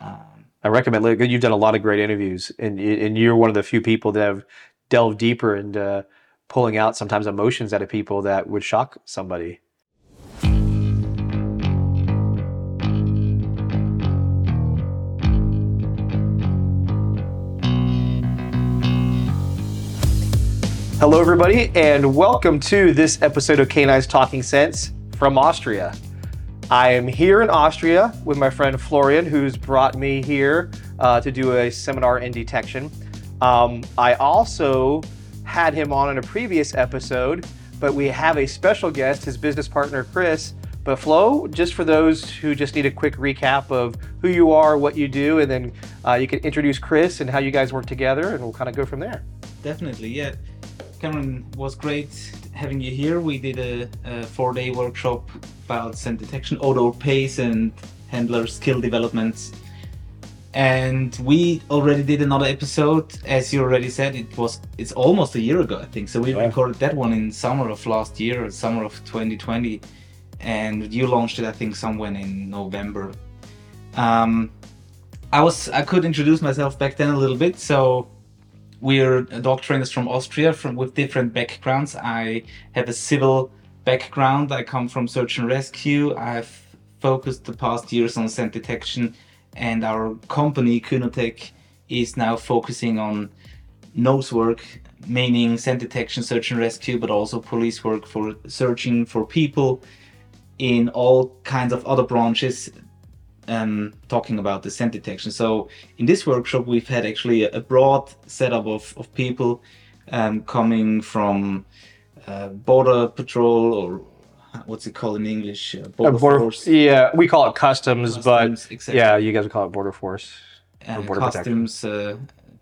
I recommend. You've done a lot of great interviews, and and you're one of the few people that have delved deeper into pulling out sometimes emotions out of people that would shock somebody. Hello, everybody, and welcome to this episode of Canines Talking Scents from Austria. I am here in Austria with my friend Florian, who's brought me here uh, to do a seminar in detection. Um, I also had him on in a previous episode, but we have a special guest, his business partner Chris. But Flo, just for those who just need a quick recap of who you are, what you do, and then uh, you can introduce Chris and how you guys work together, and we'll kind of go from there. definitely, yeah. Cameron was great having you here. We did a, a four-day workshop about scent detection, odor pace, and handler skill developments. And we already did another episode, as you already said. It was it's almost a year ago, I think. So we Yeah. recorded that one in summer of last year, summer of 2020, and you launched it, I think, somewhere in November. Um, I was I could introduce myself back then a little bit, so we're dog trainers from Austria from with different backgrounds. I have a civil background. I come from search and rescue. I've focused the past years on scent detection, and our company Kynotec is now focusing on nose work, meaning scent detection, search and rescue, but also police work for searching for people in all kinds of other branches um, talking about the scent detection. So in this workshop, we've had actually a, a broad setup of, of people um, coming from uh, border patrol or what's it called in English? Uh, Uh, border, border- force. yeah, we call it customs, Customs, but exactly. yeah, you guys would call it border force. uh, border customs, uh,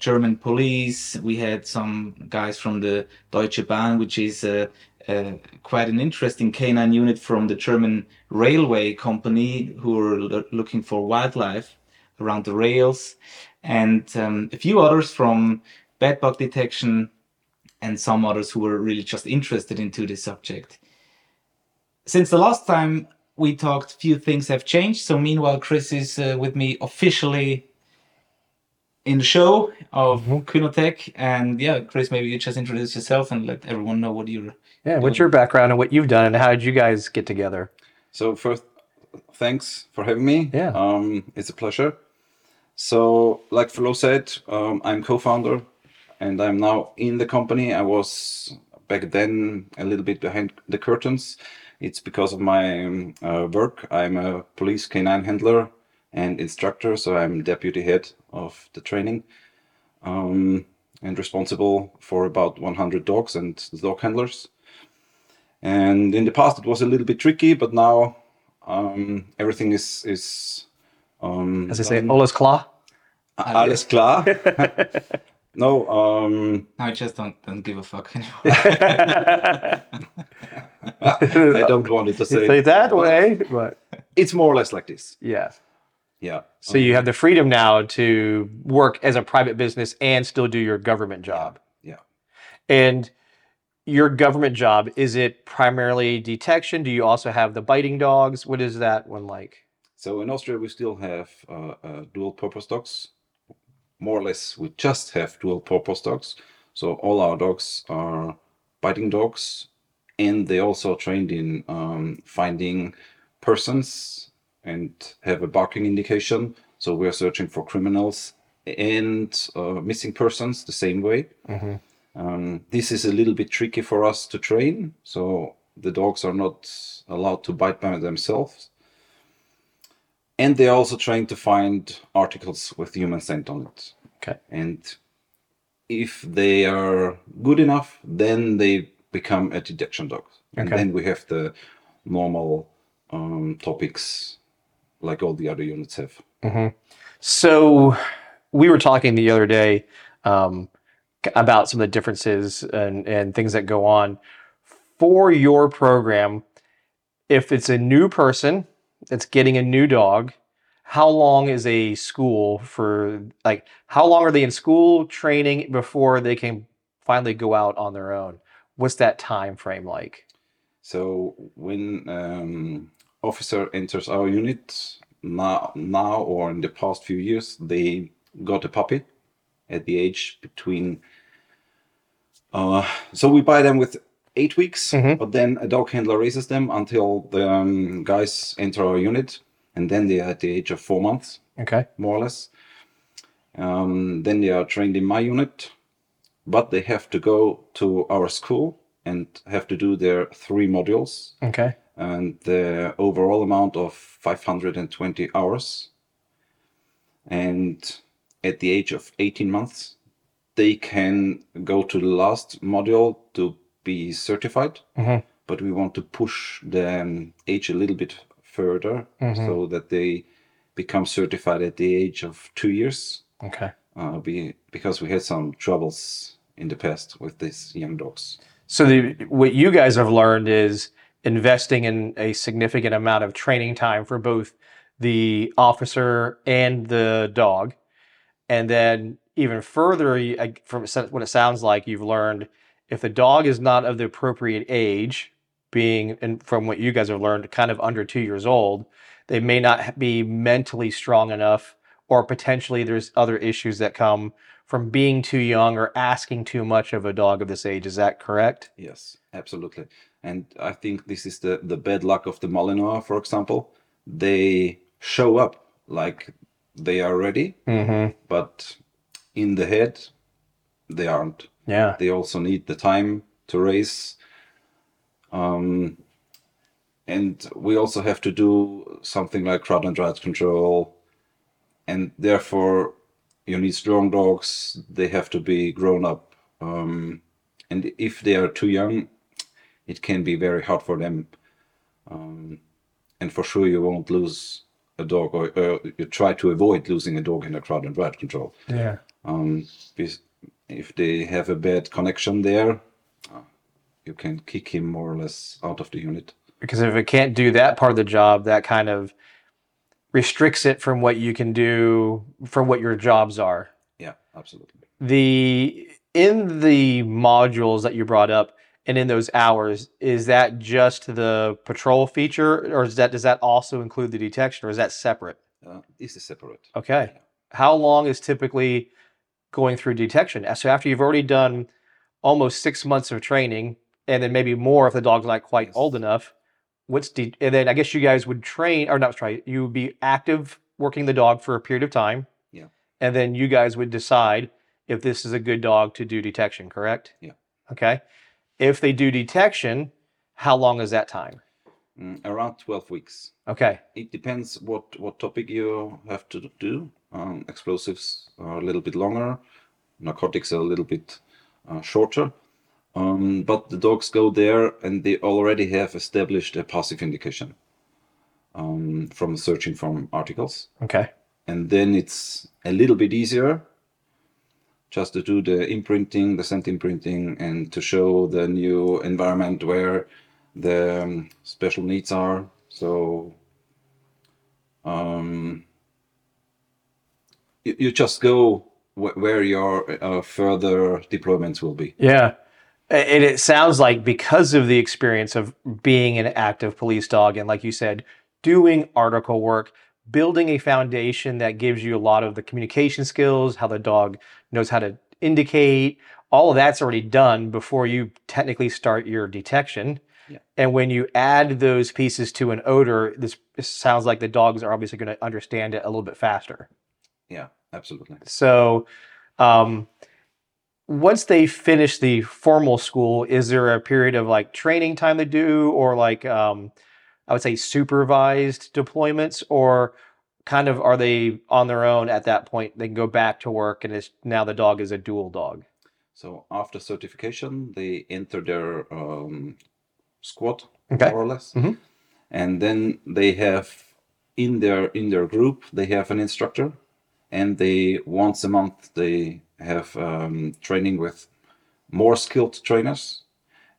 German police. We had some guys from the Deutsche Bahn, which is uh, uh, quite an interesting canine unit from the German railway company who are lo- looking for wildlife around the rails, and um, a few others from bed bug detection, and some others who were really just interested into this subject. Since the last time we talked, few things have changed. So meanwhile, Chris is uh, with me officially in the show of Kynotec. And yeah, Chris, maybe you just introduce yourself and let everyone know what you're. Yeah, what's your background and what you've done, and how did you guys get together? So first, thanks for having me. Yeah. Um, it's a pleasure. So, like Flo said, um, I'm co-founder, and I'm now in the company. I was back then a little bit behind the curtains. It's because of my um, uh, work. I'm a police canine handler and instructor, so I'm deputy head of the training, um, and responsible for about 100 dogs and dog handlers. And in the past, it was a little bit tricky, but now um, everything is is um, As I say, done. Alles klar. alles klar. no, um, I just don't don't give a fuck anymore. I don't want it to say, Say it that way, but It's more or less like this. yeah. Yeah. So you have the freedom now to work as a private business and still do your government job. Yeah. And your government job is it primarily detection? Do you also have the biting dogs? What is that one like? So in Austria, we still have uh, uh, dual purpose dogs. More or less, we just have dual purpose dogs. So all our dogs are biting dogs, and they also trained in um, finding persons and have a barking indication. So we are searching for criminals and uh, missing persons the same way. Um, this is a little bit tricky for us to train. So the dogs are not allowed to bite by themselves and they're also trying to find articles with human scent on it. Okay. And if they are good enough, then they become a detection dog. And Okay. then we have the normal um, topics like all the other units have. So we were talking the other day um, about some of the differences and, and things that go on for your program. If it's a new person that's getting a new dog, how long is a school for like how long are they in school training before they can finally go out on their own? What's that time frame like? So when um, officer enters our unit, now, now or in the past few years, they got a puppy at the age between. Uh, so we buy them with eight weeks, but then a dog handler raises them until the um, guys enter our unit, and then they are at the age of four months, Okay. more or less. Um, then they are trained in my unit, but they have to go to our school and have to do their three modules Okay. and the overall amount of 520 hours. And at the age of 18 months, they can go to the last module to be certified. Mhm. But we want to push the um, age a little bit further so that they become certified at the age of two years. Okay. Uh, be, because we had some troubles in the past with these young dogs. So the what you guys have learned is investing in a significant amount of training time for both the officer and the dog, and then even further, from what it sounds like, you've learned if the dog is not of the appropriate age, being and from what you guys have learned, kind of under two years old, they may not be mentally strong enough, or potentially there's other issues that come from being too young or asking too much of a dog of this age. Is that correct? Yes, absolutely. And I think this is the, the bad luck of the Malinois, for example. They show up like they are ready, Mm-hmm. but in the head, they aren't. Yeah. They also need the time to race. Um, and we also have to do something like crowd and ride control. And therefore, you need strong dogs. They have to be grown up. Um, and if they are too young, it can be very hard for them. Um, and for sure, you won't lose a dog, or, or you try to avoid losing a dog in a crowd and ride control. Yeah. Um, if they have a bad connection there, uh, you can kick him more or less out of the unit. Because if it can't do that part of the job, that kind of restricts it from what you can do from what your jobs are. Yeah, absolutely. The in the modules that you brought up and in those hours, is that just the patrol feature or is that does that also include the detection or is that separate? Uh, this is separate. Okay. How long is typically going through detection? So after you've already done almost six months of training, and then maybe more if the dog's not quite Yes. old enough, what's de- and then I guess you guys would train or not try you would be active working the dog for a period of time. Yeah. And then you guys would decide if this is a good dog to do detection, correct? Yeah. Okay. If they do detection, how long is that time? Mm, around 12 weeks. Okay. It depends what, what topic you have to do. Um, explosives are a little bit longer, narcotics are a little bit uh, shorter. Um, but the dogs go there and they already have established a passive indication um, from searching from articles. Okay. and then it's a little bit easier just to do the imprinting the scent imprinting and to show the new environment where the um, special needs are so um, you, you just go wh- where your uh, further deployments will be Yeah. And it sounds like because of the experience of being an active police dog and, like you said, doing article work, building a foundation that gives you a lot of the communication skills, how the dog knows how to indicate, all of that's already done before you technically start your detection. Yeah. And when you add those pieces to an odor, this, sounds like the dogs are obviously going to understand it a little bit faster. yeah absolutely So, um, once they finish the formal school, is there a period of like training time to do, or like um, I would say supervised deployments, or kind of are they on their own at that point? They can go back to work, and it's now the dog is a dual dog. so after certification they enter their um, squad Okay. more or less Mhm. and then they have in their in their group they have an instructor and they once a month they have um, training with more skilled trainers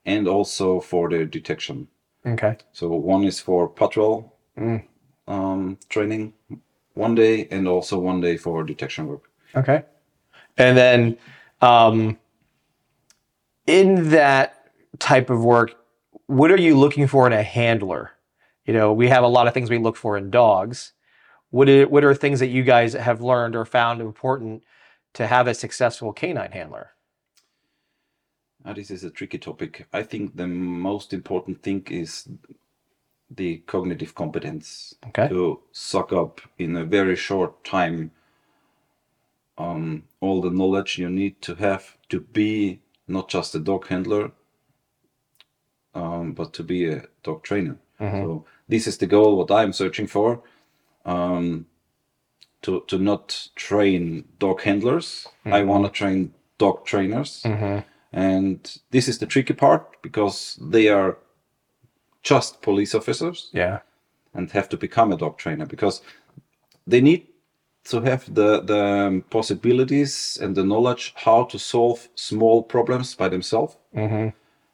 and also for their detection Okay. so one is for patrol Mm. um, training one day and also one day for detection work Okay. And then um, in that type of work, what are you looking for in a handler? You know, we have a lot of things we look for in dogs. what are, what are things that you guys have learned or found important to have a successful canine handler? Uh, this is a tricky topic. I think the most important thing is the cognitive competence Okay. to suck up in a very short time um, all the knowledge you need to have to be not just a dog handler, um, but to be a dog trainer. So this is the goal. What I'm searching for. Um, to to not train dog handlers. I want to train dog trainers. And this is the tricky part because they are just police officers Yeah. and have to become a dog trainer because they need to have the the possibilities and the knowledge how to solve small problems by themselves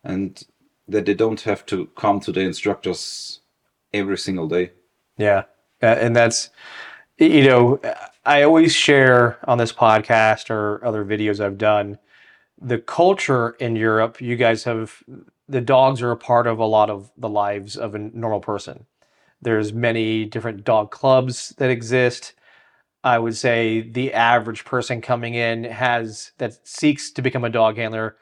and that they don't have to come to the instructors every single day Yeah. Uh, and that's, you know, I always share on this podcast or other videos I've done the culture in Europe. You guys have, the dogs are a part of a lot of the lives of a normal person. There's many different dog clubs that exist. I would say the average person coming in has, that seeks to become a dog handler,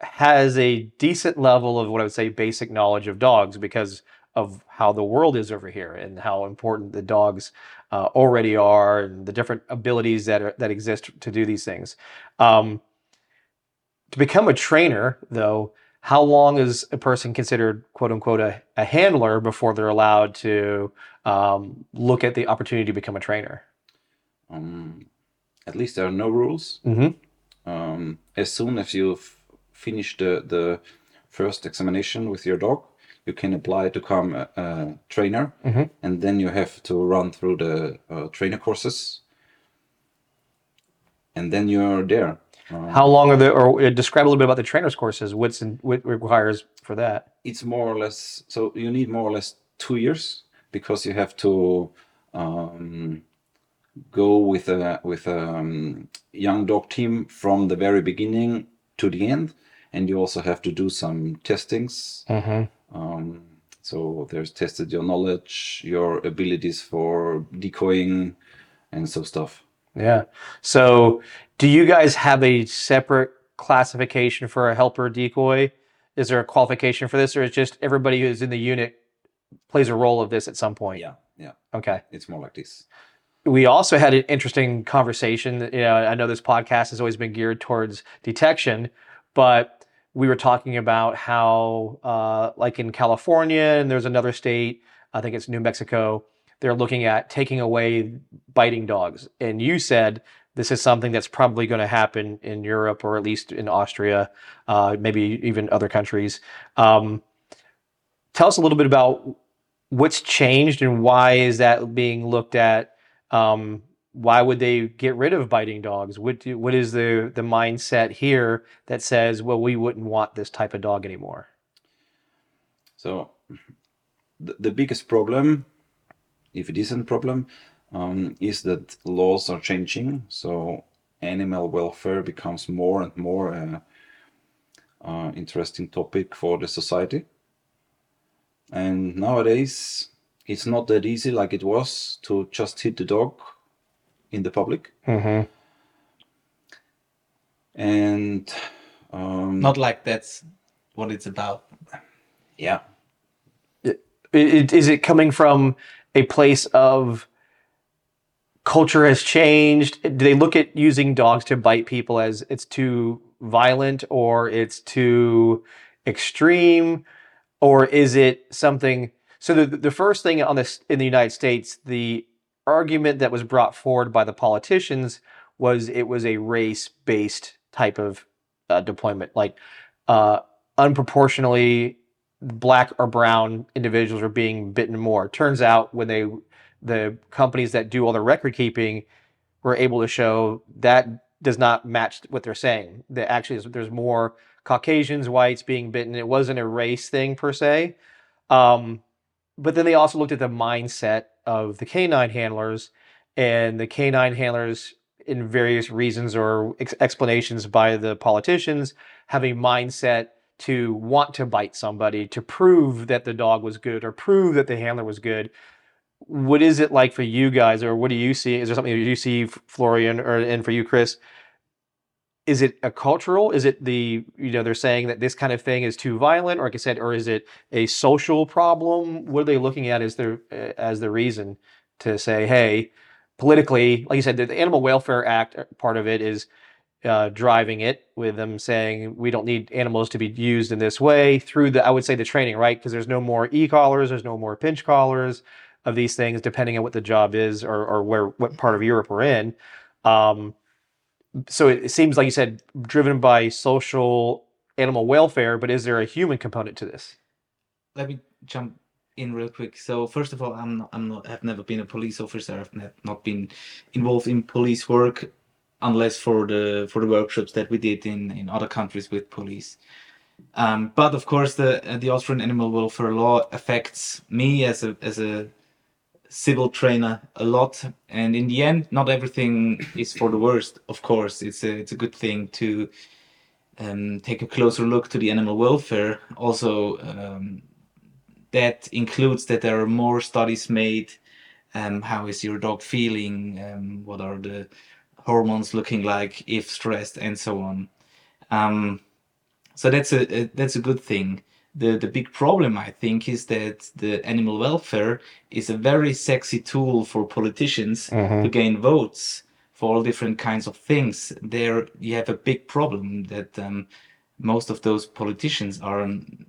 has a decent level of what I would say basic knowledge of dogs because of how the world is over here and how important the dogs uh, already are and the different abilities that are, that exist to do these things. Um, to become a trainer, though, how long is a person considered "quote unquote" a, a handler before they're allowed to um, look at the opportunity to become a trainer? um, at least there are no rules Mm-hmm. um, as soon as you've finished the, the first examination with your dog you can apply to become a, a trainer Mhm. and then you have to run through the uh, trainer courses and then you're there How long are the or uh, describe a little bit about the trainers courses? What's in, what requires for that? it's more or less so you need more or less two years because you have to um, go with a with a um, young dog team from the very beginning to the end and you also have to do some testings Mm-hmm. um, so there's tested your knowledge your abilities for decoying and so stuff Yeah. So, do you guys have a separate classification for a helper decoy? Is there a qualification for this, or is just everybody who's in the unit plays a role of this at some point? yeah yeah Okay. it's more like this We also had an interesting conversation. You know, I know this podcast has always been geared towards detection, but we were talking about how, uh, like in California, and there's another state, I think it's New Mexico, they're looking at taking away biting dogs. And you said this is something that's probably going to happen in Europe or at least in Austria, uh, maybe even other countries. Um, tell us a little bit about what's changed and why is that being looked at um, why would they get rid of biting dogs? What do, what is the the mindset here that says, well, we wouldn't want this type of dog anymore? So the, the biggest problem, if it isn't a problem, um, is that laws are changing. So animal welfare becomes more and more a, uh interesting topic for the society. And nowadays, it's not that easy like it was to just hit the dog in the public. Mm-hmm. And um, Not like that's what it's about. yeah, Is it coming from a place of culture has changed? Do they look at using dogs to bite people as it's too violent or it's too extreme? Or is it something? So the the first thing on this in the United States, the argument that was brought forward by the politicians was it was a race based type of uh, deployment, like uh, unproportionally black or brown individuals are being bitten more. Turns out when they the companies that do all the record keeping were able to show that does not match what they're saying. That actually is, there's more Caucasians, whites being bitten. It wasn't a race thing per se. Um, but then they also looked at the mindset of the canine handlers and the canine handlers in various reasons or ex- explanations by the politicians have a mindset to want to bite somebody to prove that the dog was good or prove that the handler was good what is it like for you guys, or what do you see? Is there something you see, Florian, or and for you, Chris? Is it a cultural? Is it the you know they're saying that this kind of thing is too violent, or like I said, or is it a social problem? What are they looking at as their as the reason to say, hey, politically, like you said, the, the Animal Welfare Act uh, part of it is uh, driving it with them saying we don't need animals to be used in this way through the I would say the training, right? Because there's no more e-collars, there's no more pinch collars of these things, depending on what the job is or, or where what part of Europe we're in. Um, so it, it seems like you said driven by social animal welfare, but is there a human component to this? let me jump in real quick. So first of all, I'm not, I'm not, I've never been a police officer. I've not been involved in police work, unless for the for the workshops that we did in in other countries with police. Um, but of course, the uh, the Austrian animal welfare law affects me as a as a civil trainer a lot, and in the end, not everything is for the worst. Of course, it's a it's a good thing to um, take a closer look to the animal welfare. Also, um, that includes that there are more studies made. Um, how is your dog feeling? Um, what are the hormones looking like if stressed, and so on. Um, so that's a, a that's a good thing. The the big problem I think is that the animal welfare is a very sexy tool for politicians to gain votes for all different kinds of things. There you have a big problem that um, most of those politicians are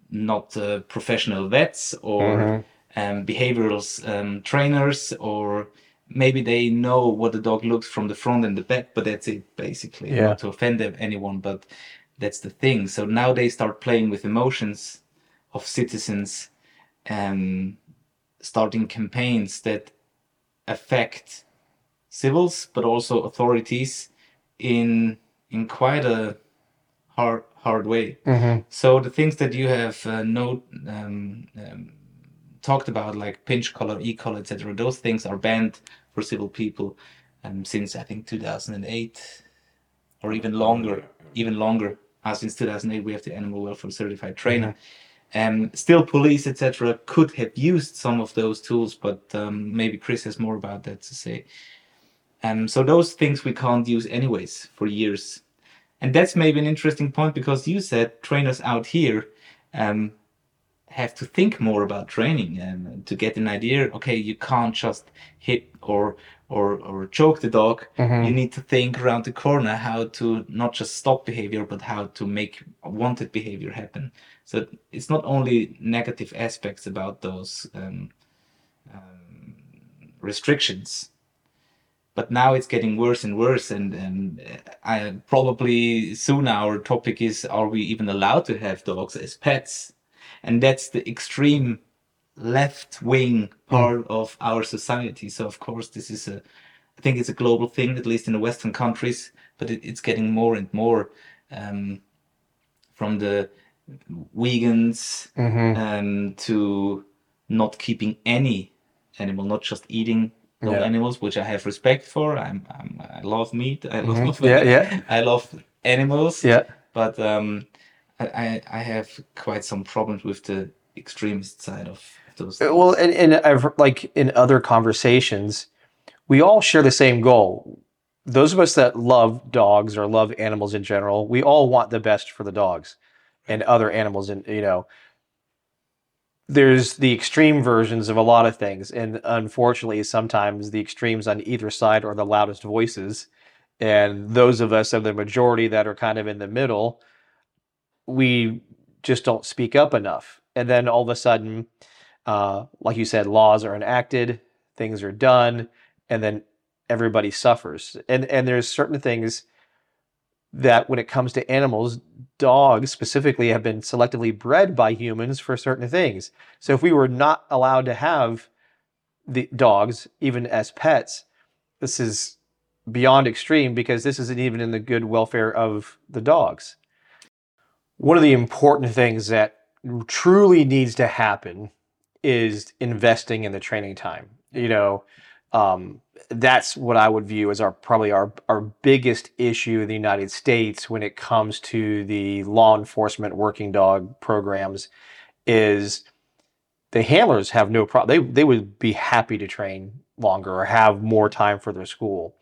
not uh, professional vets or um, behavioral um, trainers or maybe they know what the dog looks from the front and the back but that's it basically Yeah. not to offend anyone but that's the thing so now they start playing with emotions of citizens um, starting campaigns that affect civils but also authorities in in quite a hard hard way so the things that you have uh, note, um, um, talked about, like pinch collar, e collar, etc., those things are banned for civil people um, since I think 2008 or even longer. Even longer. Uh, since 2008, we have the animal welfare certified trainer. Um, still, police, etc., could have used some of those tools, but um, maybe Chris has more about that to say. Um, so those things we can't use anyways for years. And that's maybe an interesting point because you said trainers out here um, have to think more about training and to get an idea. Okay, you can't just hit or or or choke the dog. You need to think around the corner how to not just stop behavior, but how to make wanted behavior happen. So it's not only negative aspects about those um, um, restrictions but now it's getting worse and worse and and uh, I probably soon our topic is are we even allowed to have dogs as pets and that's the extreme left wing part of our society so of course this is a I think it's a global thing at least in the western countries but it, it's getting more and more um, from the vegans um, to not keeping any animal not just eating Yeah. animals which I have respect for I'm, I'm I love meat I love Mm-hmm. Yeah, yeah. I love animals Yeah. but um, I, I have quite some problems with the extremist side of those. Uh, Well, and, and I've like in other conversations, we all share the same goal. Those of us that love dogs or love animals in general, we all want the best for the dogs and other animals. And you know, there's the extreme versions of a lot of things, and unfortunately, sometimes the extremes on either side are the loudest voices. And those of us of the majority that are kind of in the middle, we just don't speak up enough. And then all of a sudden, uh, like you said, laws are enacted, things are done, and then everybody suffers. And and there's certain things that when it comes to animals, dogs specifically have been selectively bred by humans for certain things. So if we were not allowed to have the dogs even as pets, this is beyond extreme because this isn't even in the good welfare of the dogs. One of the important things that truly needs to happen is investing in the training time. You know, um, that's what I would view as our probably our our biggest issue in the United States when it comes to the law enforcement working dog programs is the handlers have no problem. They they would be happy to train longer or have more time for their school.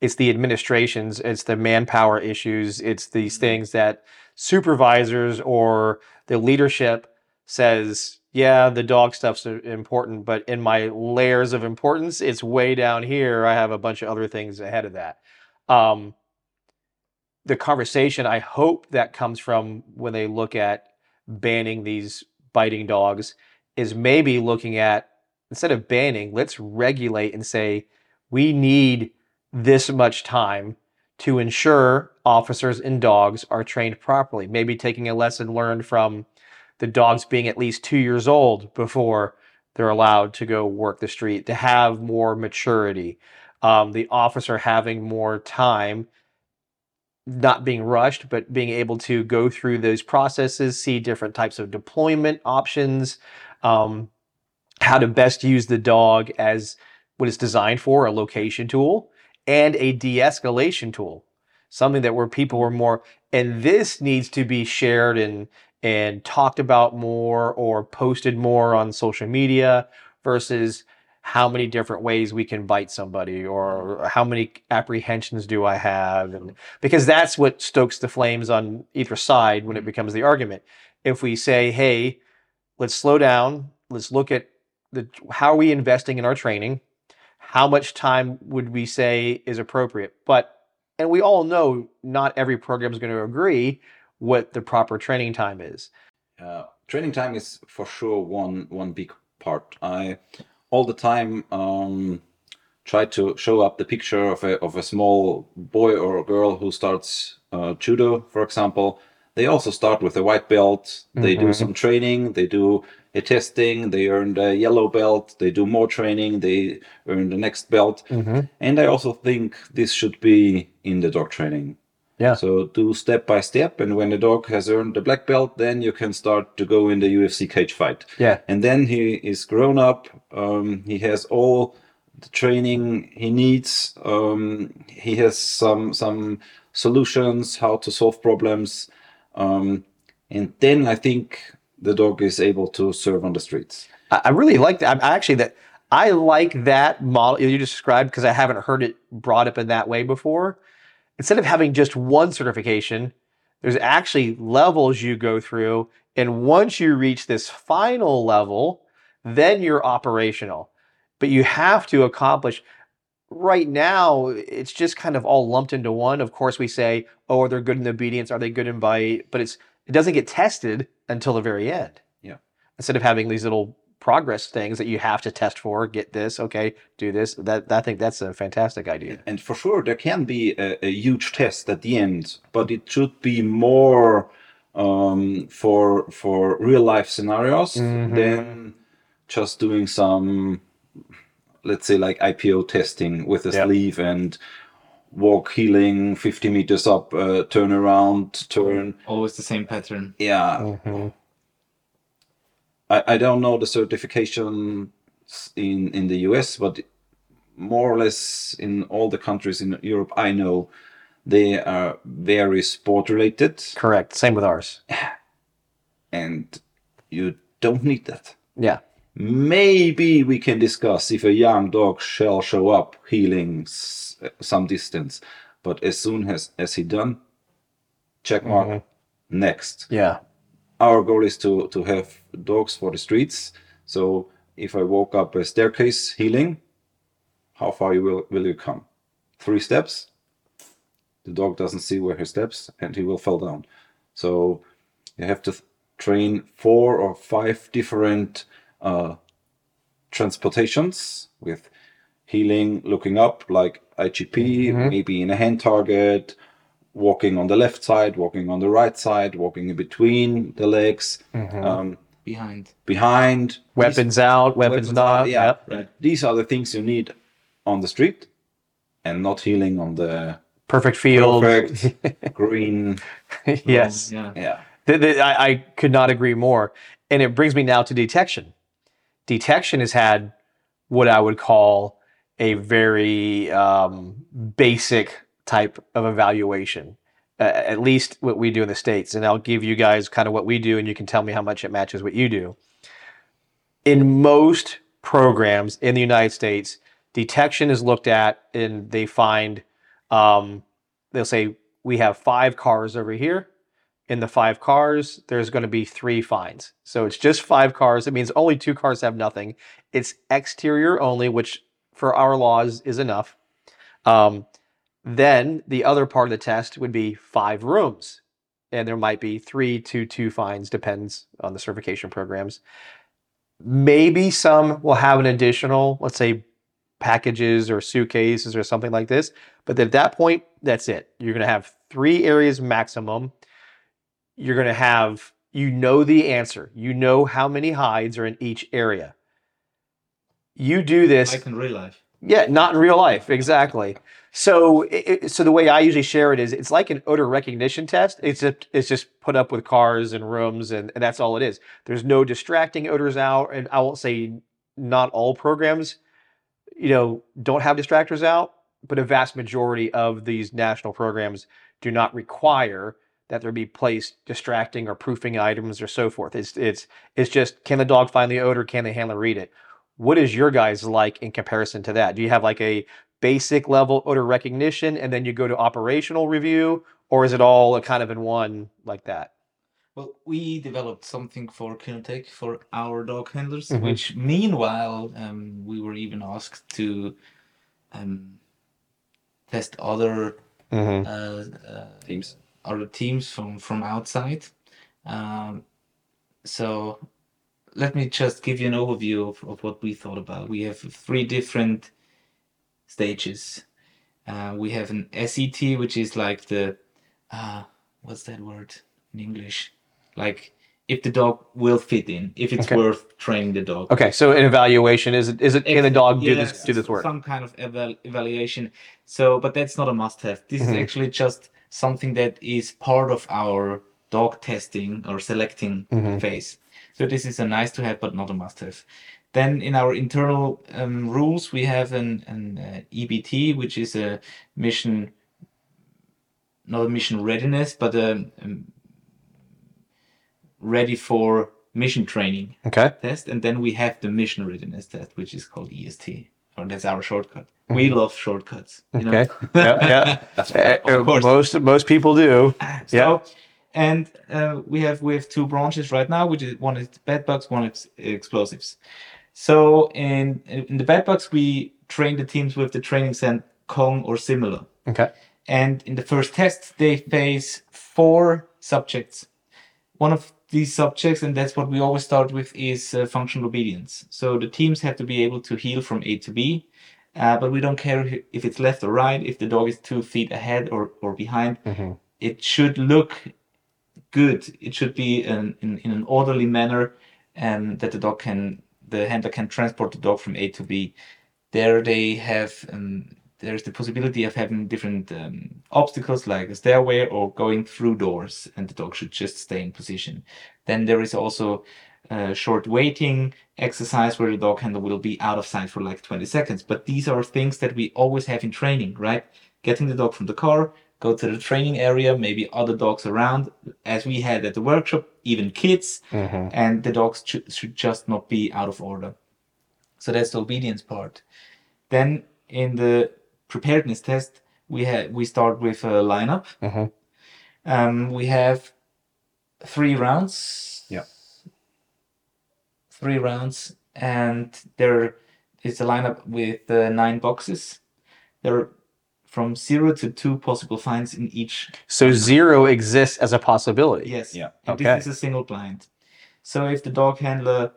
It's the administrations, it's the manpower issues, it's these things that supervisors or the leadership says, yeah, the dog stuff's important, but in my layers of importance, it's way down here. I have a bunch of other things ahead of that. Um, the conversation I hope that comes from when they look at banning these biting dogs is maybe looking at instead of banning, let's regulate and say we need this much time to ensure officers and dogs are trained properly. Maybe taking a lesson learned from the dogs being at least two years old before they're allowed to go work the street, to have more maturity, um, the officer having more time not being rushed, but being able to go through those processes, see different types of deployment options, um, how to best use the dog as what it's designed for a location tool and a de escalation tool. Something that where people were more, and this needs to be shared and and talked about more or posted more on social media versus how many different ways we can bite somebody or how many apprehensions do I have and because that's what stokes the flames on either side when it Mm-hmm. becomes the argument. If we say, "Hey, let's slow down, let's look at the how are we investing in our training? How much time would we say is appropriate?" But and we all know not every program is going to agree what the proper training time is. Uh, training time is for sure one one big part. I all the time um, try to show up the picture of a of a small boy or a girl who starts uh, judo, for example. They also start with a white belt. They do Mhm. some training. They do testing. They earn the yellow belt. They do more training. They earn the next belt. And I also think this should be in the dog training. Yeah. So do step by step, and when the dog has earned the black belt, then you can start to go in the UFC cage fight. Yeah. And then he is grown up. Um, he has all the training he needs. Um, he has some some solutions how to solve problems. Um, and then I think the dog is able to serve on the streets. I really like that. I actually that I like that model you just described because I haven't heard it brought up in that way before. Instead of having just one certification, there's actually levels you go through, and once you reach this final level, then you're operational. But you have to accomplish. Right now, it's just kind of all lumped into one. Of course, we say, "Oh, are they good in obedience? Are they good in bite?" But it's it doesn't get tested until the very end Yeah. instead of having these little progress things that you have to test for get this okay do this that i think that's a fantastic idea And for sure, there can be a, a huge test at the end, but it should be more um, for for real life scenarios Mhm. than just doing some, let's say, like IPO testing with a Yeah. sleeve and walk heeling 50 meters up, uh, turn around, turn. Always the same pattern. Yeah, Mhm. I, I don't know the certification in in the US, but more or less in all the countries in Europe I know, they are very sport related, correct same with ours and you don't need that. yeah Maybe we can discuss if a young dog shall show up heeling s- some distance, but as soon as as he done, check mark Mhm. next. yeah our goal is to to have dogs for the streets. So if I walk up a staircase heeling, how far you will will you come? Three steps. The dog doesn't see where he steps, and he will fall down. So you have to train four or five different uh, transportations with heeling, looking up like IGP, Mhm. maybe in a hand target, walking on the left side, walking on the right side, walking in between the legs, um, Behind. behind. weapons out weapons, weapons not out, yeah. Yep. Right. These are the things you need on the street and not heeling on the perfect field perfect green. yes Yeah. Yeah. Th- th- I, I could not agree more. And it brings me now to detection. Detection has had what I would call a very um, basic type of evaluation, uh, at least what we do in the States. And I'll give you guys kind of what we do, and you can tell me how much it matches what you do. in most programs in the United States, detection is looked at and they find, um, they'll say, we have five cars over here. In the five cars, there's going to be three fines. So it's just five cars. It means only two cars have nothing. It's exterior only, which for our laws is enough. Um, then the other part of the test would be five rooms. And there might be three, two, two fines, depends on the certification programs. Maybe some will have an additional, let's say, packages or suitcases or something like this. But at that point, that's it. You're going to have three areas maximum. You're going to have, you know, the answer. You know how many hides are in each area. You do this. Like in real life. Yeah, not in real life, exactly. So, it, so the way I usually share it is, it's like an odor recognition test. It's just, it's just put up with cars and rooms, and, and that's all it is. There's no distracting odors out, and I won't say not all programs, you know, don't have distractors out, but a vast majority of these national programs do not require that there be placed distracting or proofing items or so forth. It's it's it's just can the dog find the odor? Can the handler read it? What is your guys like in comparison to that? Do you have like a basic level odor recognition and then you go to operational review, or is it all a kind of in one like that? Well, we developed something for Kynotec for our dog handlers, Mhm. which meanwhile um, we were even asked to um, test other Mm-hmm. uh, uh, Teams. Other teams from from outside. Um, so let me just give you an overview of, of what we thought about. We have three different stages. Uh, we have an SET, which is like the uh, what's that word in English? Like if the dog will fit in, if it's Okay. worth training the dog. Okay, so an evaluation is it is it can the dog do this do this work? Some kind of eval- evaluation. So, but that's not a must-have. This Mhm. is actually just something that is part of our dog testing or selecting Mhm. phase. So this is a nice to have, but not a must-have. Then in our internal um, rules, we have an, an uh, EBT, which is a mission, not a mission readiness, but a, um, ready for mission training Okay. test, and then we have the mission readiness test, which is called EST, or that's our shortcut. We love shortcuts. You know? Mm-hmm. Okay. Yeah, yeah. Uh, Of course. Most most people do. So, Yeah. and uh, we have we have two branches right now, which is one is bed bugs, one is explosives. So in in the bed bugs, we train the teams with the training set Kong or similar. Okay. And in the first test, they face four subjects. One of these subjects, and that's what we always start with, is uh, functional obedience. So the teams have to be able to heel from A to B, uh, but we don't care if it's left or right, if the dog is two feet ahead or, or behind. Mhm. It should look good. It should be an, in, in an orderly manner, and that the dog can, the handler can transport the dog from A to B. There they have um, there's the possibility of having different um, obstacles like a stairway or going through doors, and the dog should just stay in position. Then there is also a short waiting exercise where the dog handler will be out of sight for like 20 seconds. But these are things that we always have in training, right? Getting the dog from the car, go to the training area, maybe other dogs around, as we had at the workshop, even kids, Mhm. and the dogs should, should just not be out of order. So that's the obedience part. Then in the preparedness test, we have we start with a lineup. Mhm. Um, we have three rounds. Yeah. Three rounds, and there is a lineup with uh, nine boxes. There are from zero to two possible finds in each So zero exists as a possibility. Yes. Yeah. And Okay. this is a single blind. So if the dog handler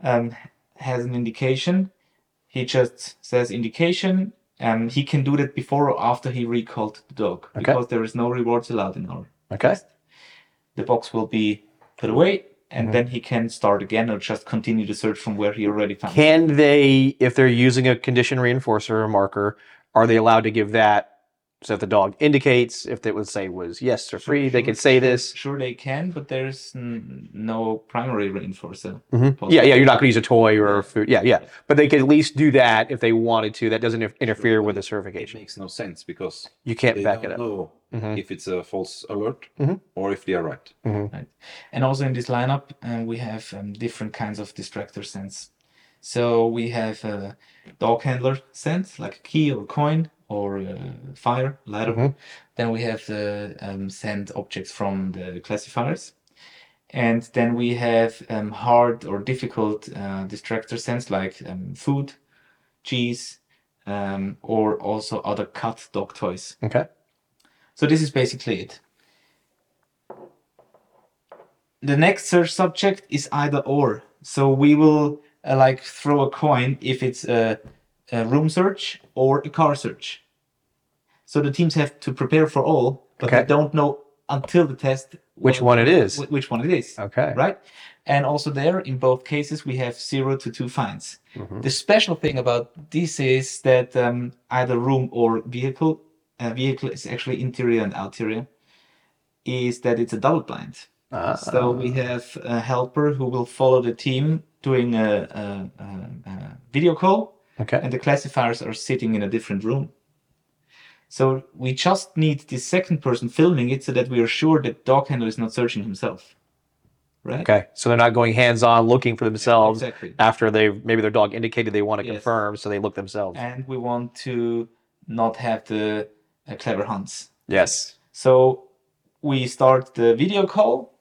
um, has an indication, he just says indication. Um, he can do that before or after he recalled the dog Okay. because there is no rewards allowed in our Okay. test. The box will be put away, and Mm-hmm. then he can start again or just continue the search from where he already found. it. Can they, if they're using a condition reinforcer or marker, are they allowed to give that? So if the dog indicates, if it would say was yes or free, they Sure, could say sure, this. Sure, they can, but there's n- no primary reinforcer. Mhm. Yeah, yeah, you're not going to use a toy or a food. Yeah, yeah. But they could at least do that if they wanted to. That doesn't inter- interfere with the certification. It makes no sense because You can't they back don't it up. know if it's a false alert Mhm. or if they are right. right? And also in this lineup, uh, we have um, different kinds of distractor scents. So we have a dog handler scents, like a key or a coin or uh, fire, lighter. Mhm. Then we have the um, scent objects from the classifiers. And then we have um, hard or difficult uh, distractor scents like um, food, cheese, um, or also other cut dog toys. Okay. So this is basically it. The next search subject is either or. So we will uh, like throw a coin if it's a, a room search or a car search. So the teams have to prepare for all, but Okay. they don't know until the test Which one it is. Which one it is. Okay. Right? And also there, in both cases, we have zero to two fines. Mhm. The special thing about this is that um, either room or vehicle, uh, vehicle is actually interior and outerior, is that it's a double blind. Ah. So we have a helper who will follow the team doing a, a, a, a video call, Okay. and the classifiers are sitting in a different room. So we just need the second person filming it so that we are sure that dog handler is not searching himself. Right? Okay. So they're not going hands on looking for themselves Exactly. after they maybe their dog indicated they want to Yes. confirm, so they look themselves. And we want to not have the uh, Clever Hans. Yes. So we start the video call,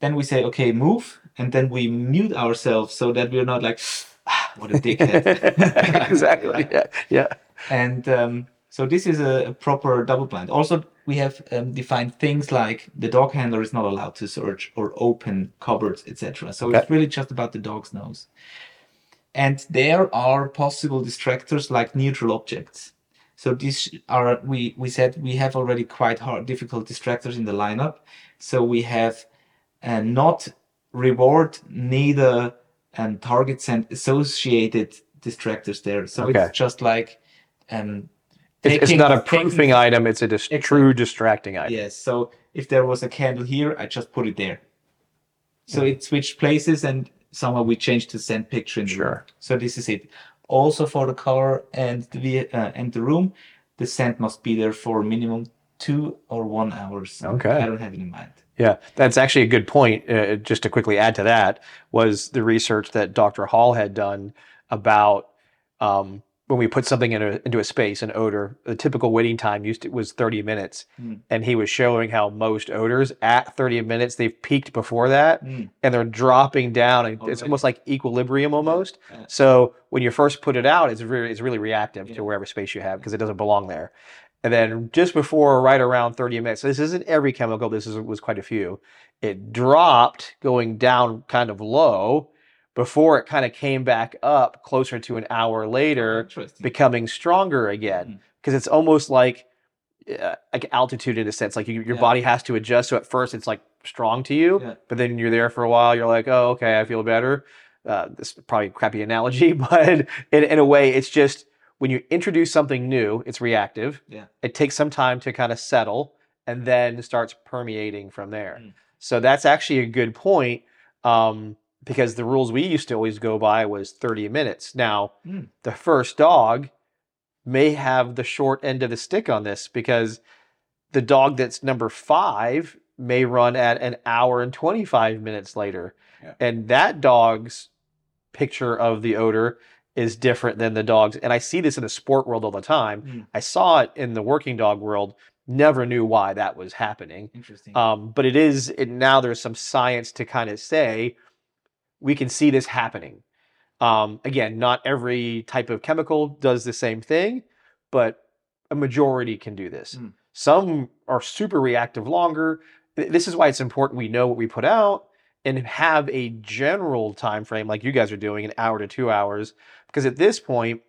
then we say, okay, move, and then we mute ourselves so that we're not like, what a dickhead. exactly. Yeah. Yeah. And um, so this is a, a proper double blind. Also, we have um, defined things like the dog handler is not allowed to search or open cupboards, etc. So it's really just about the dog's nose. And there are possible distractors like neutral objects. So these are we we said we have already quite hard difficult distractors in the lineup. So we have uh, not reward neither and target scent associated distractors there. So Okay. it's just like um It's, it's not a taking- proofing item. It's a dis- Exactly. true distracting item. Yes. So if there was a candle here, I just put it there. So it switched places and somehow we changed the scent picture in the room. Sure. So this is it. Also for the car and the uh, and the room, the scent must be there for minimum two or one hours. Okay. I don't have it in mind. Yeah, that's actually a good point. Uh, just to quickly add to that, was the research that Dr. Hall had done about um, when we put something in a, into a space, an odor. The typical waiting time used to, was 30 minutes, Mm. and he was showing how most odors at 30 minutes they've peaked before that, Mm. and they're dropping down. And it's almost like equilibrium almost. Yeah. So when you first put it out, it's really it's really reactive Yeah. to wherever space you have because it doesn't belong there. And then just before, right around 30 minutes, so this isn't every chemical, this is, was quite a few, it dropped going down kind of low before it kind of came back up closer to an hour later, becoming stronger again. Mm. Because it's almost like uh, like altitude in a sense. Like you, your Yeah. body has to adjust. So at first it's like strong to you, Yeah. but then you're there for a while. You're like, oh, okay, I feel better. Uh, this is probably a crappy analogy, but in, in a way, it's just when you introduce something new, it's reactive. Yeah. It takes some time to kind of settle and then starts permeating from there. Mm. So that's actually a good point um, because the rules we used to always go by was 30 minutes. Now, Mm. the first dog may have the short end of the stick on this because the dog that's number five may run at an hour and 25 minutes later. Yeah. And that dog's picture of the odor is different than the dog's. And I see this in the sport world all the time. Mm. I saw it in the working dog world, never knew why that was happening. Interesting. Um, but it is it, now there's some science to kind of say we can see this happening. Um, again, not every type of chemical does the same thing, but a majority can do this. Mm. Some are super reactive longer. This is why it's important we know what we put out and have a general time frame like you guys are doing, an hour to two hours. Because at this point,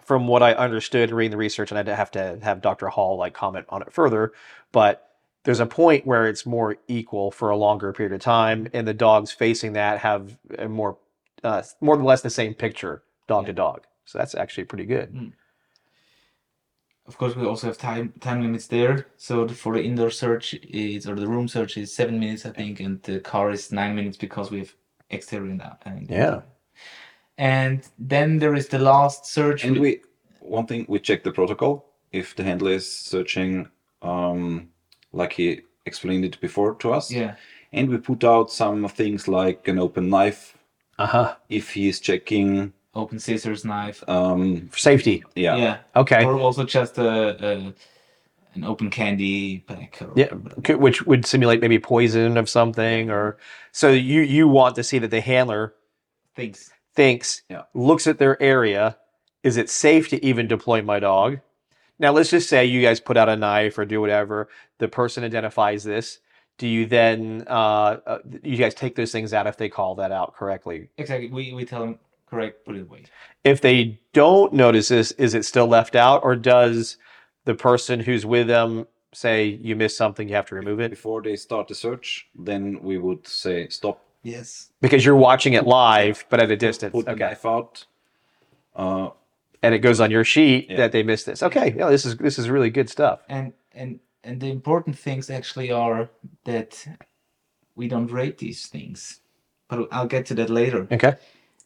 from what I understood reading the research, and I'd have to have Dr. Hall like comment on it further, but there's a point where it's more equal for a longer period of time, and the dogs facing that have a more, uh, more or less the same picture, dog to dog. So that's actually pretty good. Of course, we also have time time limits there. So the, for the indoor search is or the room search is seven minutes, I think, and the car is nine minutes because we have exterior now. And Yeah. And then there is the last search. And we one thing we check the protocol. If the handler is searching um, like he explained it before to us. Yeah. And we put out some things like an open knife Uh huh. if he is checking. Open scissors, knife. Um, For safety. yeah. Yeah. Okay. Or also just a, a an open candy pack. Or, Yeah, c- which would simulate maybe poison of something, or so you you want to see that the handler Things. thinks, Yeah. looks at their area. Is it safe to even deploy my dog? Now, let's just say you guys put out a knife or do whatever. The person identifies this. Do you then, uh, uh, you guys take those things out if they call that out correctly? Exactly. We, we tell them, correct, put it away. If they don't notice this, is it still left out, or does the person who's with them say you missed something, you have to remove it? Before they start the search, then we would say stop, Yes. Because you're watching it live, but at a distance. put the Okay. knife out. Uh, And it goes on your sheet Yeah. that they missed this. Okay. Yeah, this is this is really good stuff. And and and the important things actually are that we don't rate these things. But I'll get to that later. Okay.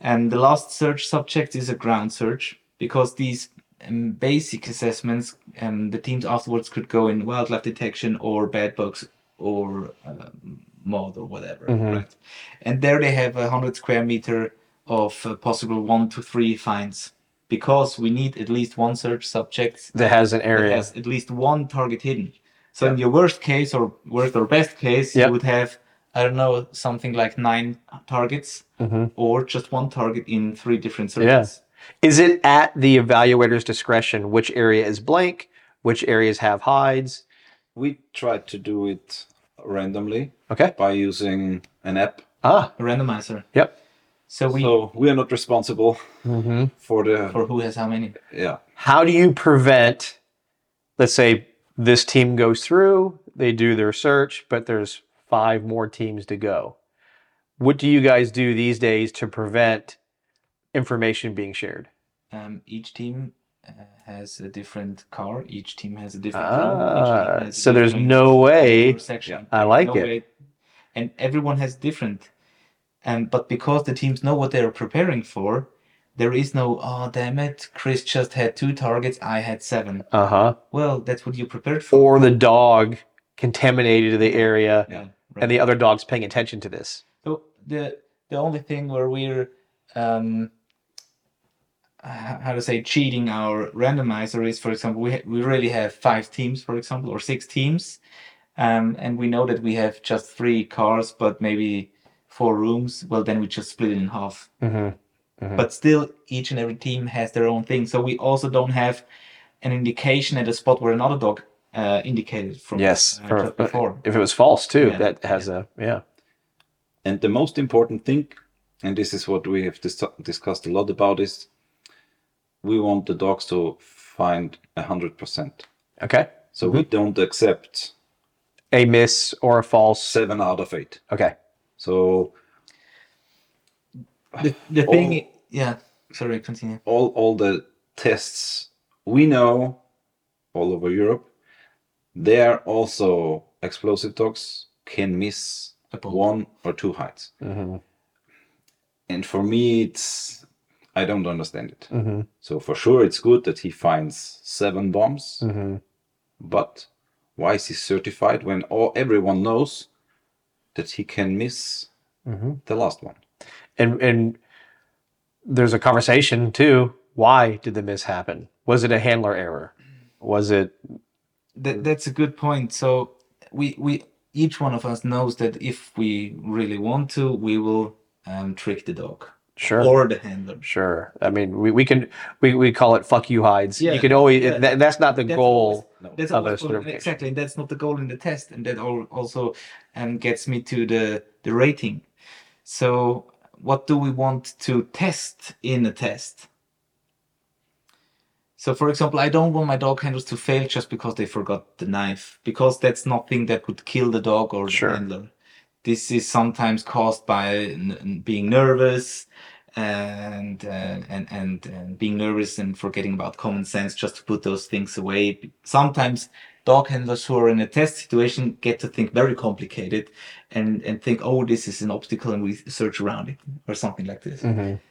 And the last search subject is a ground search because these um, basic assessments, um, the teams afterwards could go in wildlife detection or bed bugs or um, mold or whatever. Right? And there they have a hundred square meter of uh, possible one to three finds because we need at least one search subject That has an that area. has at least one target hidden. So in your worst case or worst or best case, Yep. you would have I don't know something like nine targets or just one target in three different Mm-hmm. Yeah. Is it at the evaluator's discretion which area is blank, which areas have hides? we tried to do it randomly Okay. by using an app. Ah. A randomizer. Yep. So we So we are not responsible Mm-hmm. for the for who has how many. yeah. How do you prevent? Let's say this team goes through, they do their search, but there's five more teams to go. What do you guys do these days to prevent information being shared? Um, each team uh, has a different car. Each team has a different Ah, has so there's no way. section. I like No it. way. And everyone has different. And but because the teams know what they're preparing for, there is no oh damn it, Chris just had two targets, I had seven. Uh huh. Well, that's what you prepared for. Or the dog contaminated the area, Yeah. And the other dog's paying attention to this. So the the only thing where we're um how to say cheating our randomizer is, for example, we ha- we really have five teams, for example, or six teams, um, and we know that we have just three cars, but maybe four rooms. Well, then we just split it in half. Mm-hmm. But still, each and every team has their own thing. So we also don't have an indication at a spot where another dog uh, indicated from Yes, uh, for- before. If it was false too, Yeah. that has a yeah. And the most important thing, and this is what we have dis- discussed a lot about, is we want the dogs to find a hundred percent. Okay. So we don't accept A miss or a false. seven out of eight. Okay. So The, the thing, Oh. yeah. Sorry, continue. all all the tests we know all over Europe, they are also explosive dogs can miss one or two heights. Mm-hmm. And for me, it's I don't understand it. Mm-hmm. So for sure, it's good that he finds seven bombs, Mm-hmm. but why is he certified when all everyone knows that he can miss Mm-hmm. the last one? And and there's a conversation too. Why did the miss happen? Was it a handler error? Was it That, that's a good point. So we we each one of us knows that if we really want to, we will um, trick the dog sure? or the handler. Sure. I mean, we, we can we, we call it "fuck you" hides. Yeah, You can always yeah. that, that's not the That's goal. always- No. That's Of a always- certification. exactly, and that's not the goal in the test, and that all also um, gets me to the the rating. So, what do we want to test in a test? So, for example, I don't want my dog handlers to fail just because they forgot the knife, because that's nothing that could kill the dog or Sure. the handler. This is sometimes caused by n- being nervous and, uh, and and and being nervous and forgetting about common sense just to put those things away. Sometimes dog handlers who are in a test situation get to think very complicated and and think, oh, this is an obstacle, and we search around it or something like this.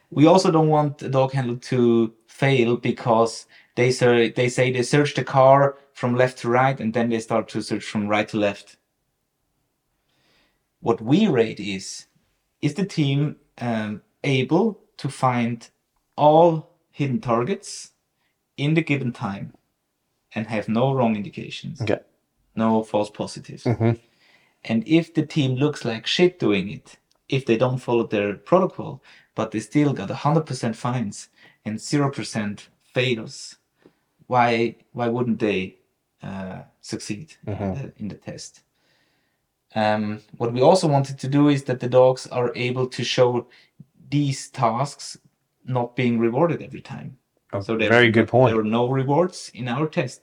We also don't want a dog handler to fail because they say they say they search the car from left to right, and then they start to search from right to left. What we rate is is the team um, able to find all hidden targets in the given time and have no wrong indications, Okay. no false positives. Mhm. And if the team looks like shit doing it, if they don't follow their protocol, but they still got 100% fines and 0% fails, why why wouldn't they uh, succeed in, the, in the test? Um, what we also wanted to do is that the dogs are able to show these tasks not being rewarded every time. So there's very good point. There are no rewards in our test.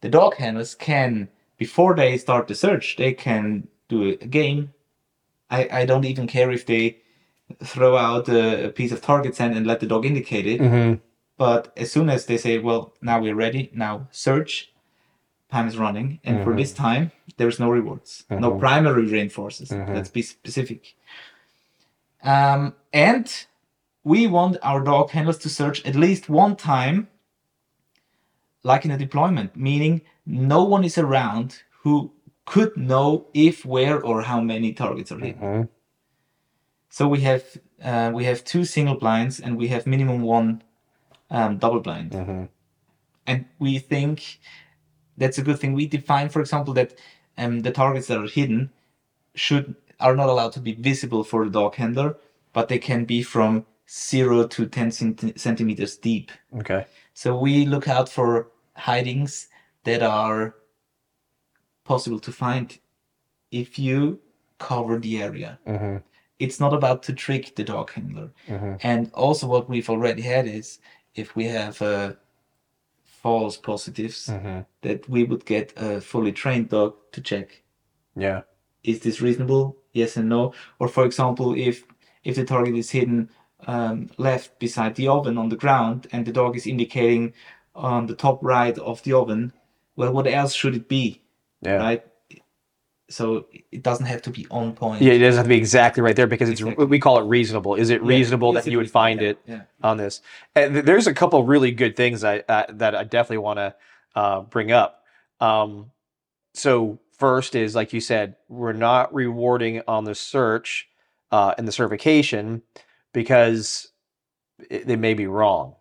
The dog handlers can, before they start the search, they can do a game. I, I don't even care if they throw out a, a piece of target sand and let the dog indicate it. Mhm. But as soon as they say, well, now we're ready, now search, time is running. And for this time, there's no rewards, no primary reinforces. Let's be specific. Um, and we want our dog handlers to search at least one time, like in a deployment, meaning no one is around who could know if, where, or how many targets are hidden. Mhm. So we have uh, we have two single blinds and we have minimum one um, double blind, Mhm. and we think that's a good thing. We define, for example, that um, the targets that are hidden should are not allowed to be visible for the dog handler, but they can be from zero to ten centi- centimeters deep. Okay. So we look out for hidings that are possible to find if you cover the area. Mhm. It's not about to trick the dog handler. Mhm. And also, what we've already had is if we have uh, false positives, Mhm. that we would get a fully trained dog to check Yeah. is this reasonable? Yes and no. Or for example, if if the target is hidden um, left beside the oven on the ground and the dog is indicating on the top right of the oven, well, what else should it be, Yeah. right? So it doesn't have to be on point. Yeah, it doesn't have to be exactly right there because it's Exactly. we call it reasonable. Is it Yeah, reasonable is that you would find Yeah, it yeah. on this? And th- there's a couple really good things I uh, that I definitely want to uh, bring up. Um, so first is like you said, we're not rewarding on the search uh, and the certification because it, they may be wrong.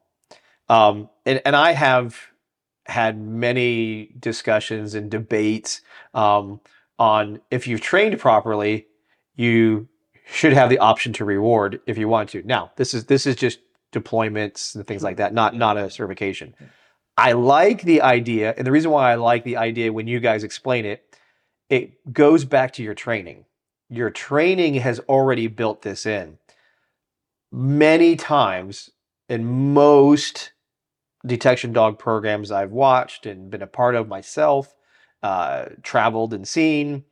Um, and and I have had many discussions and debates um, on if you've trained properly, you should have the option to reward if you want to. Now, this is this is just deployments and things like that, not not a certification. I like the idea, and the reason why I like the idea when you guys explain it, it goes back to your training. Your training has already built this in. Many times in most detection dog programs I've watched and been a part of myself, uh, traveled and seen,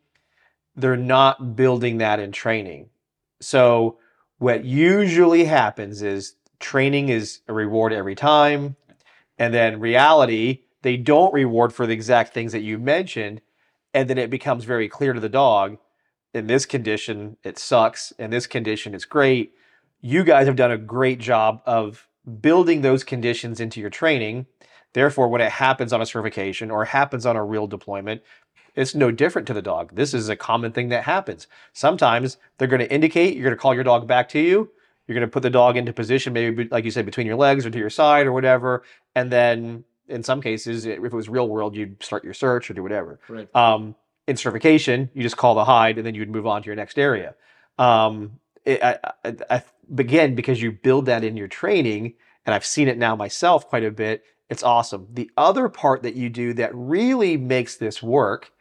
they're not building that in training. So, what usually happens is training is a reward every time, and then reality, they don't reward for the exact things that you mentioned, and then it becomes very clear to the dog in this condition, it sucks, in this condition, it's great. You guys have done a great job of building those conditions into your training. Therefore, when it happens on a certification or happens on a real deployment, it's no different to the dog. This is a common thing that happens. Sometimes they're going to indicate, you're going to call your dog back to you. You're going to put the dog into position, maybe like you said, between your legs or to your side or whatever. And then in some cases, if it was real world, you'd start your search or do whatever. Correct. Um, in certification, you just call the hide and then you'd move on to your next area. Um, it, I, I, I, again, because you build that in your training, and I've seen it now myself quite a bit, it's awesome. The other part that you do that really makes this work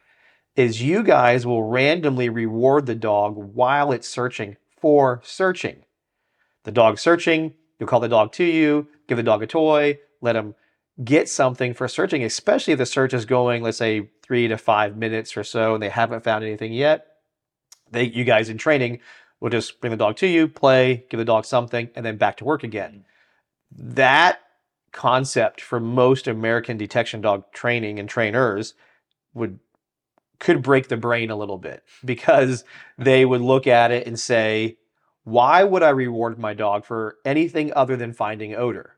is you guys will randomly reward the dog while it's searching for searching. The dog's searching, you'll call the dog to you, give the dog a toy, let him get something for searching, especially if the search is going, let's say, three to five minutes or so, and they haven't found anything yet. They, you guys in training, will just bring the dog to you, play, give the dog something, and then back to work again. Mm-hmm. That concept for most American detection dog training and trainers would could break the brain a little bit because they would look at it and say, why would I reward my dog for anything other than finding odor?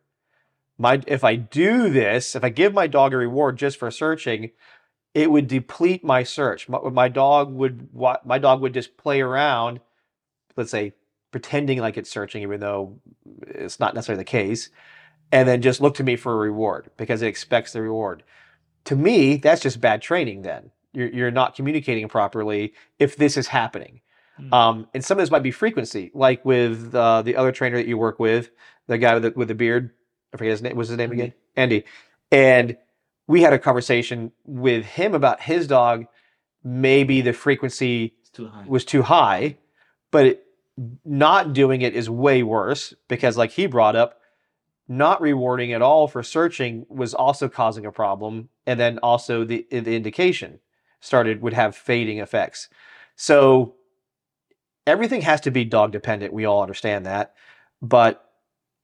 my if I do this, if I give my dog a reward just for searching, it would deplete my search. My, my dog would my dog would just play around, let's say pretending like it's searching, even though it's not necessarily the case, and then just look to me for a reward because it expects the reward. To me, that's just bad training. Then you're you're not communicating properly if this is happening. Mm. Um, and some of this might be frequency, like with uh, the other trainer that you work with, the guy with the, with the beard. I forget his name. What's his name again? Andy. And we had a conversation with him about his dog. Maybe the frequency too was too high, but it, not doing it is way worse because, like he brought up, not rewarding at all for searching was also causing a problem, and then also the the indication started would have fading effects. So everything has to be dog dependent. We all understand that, but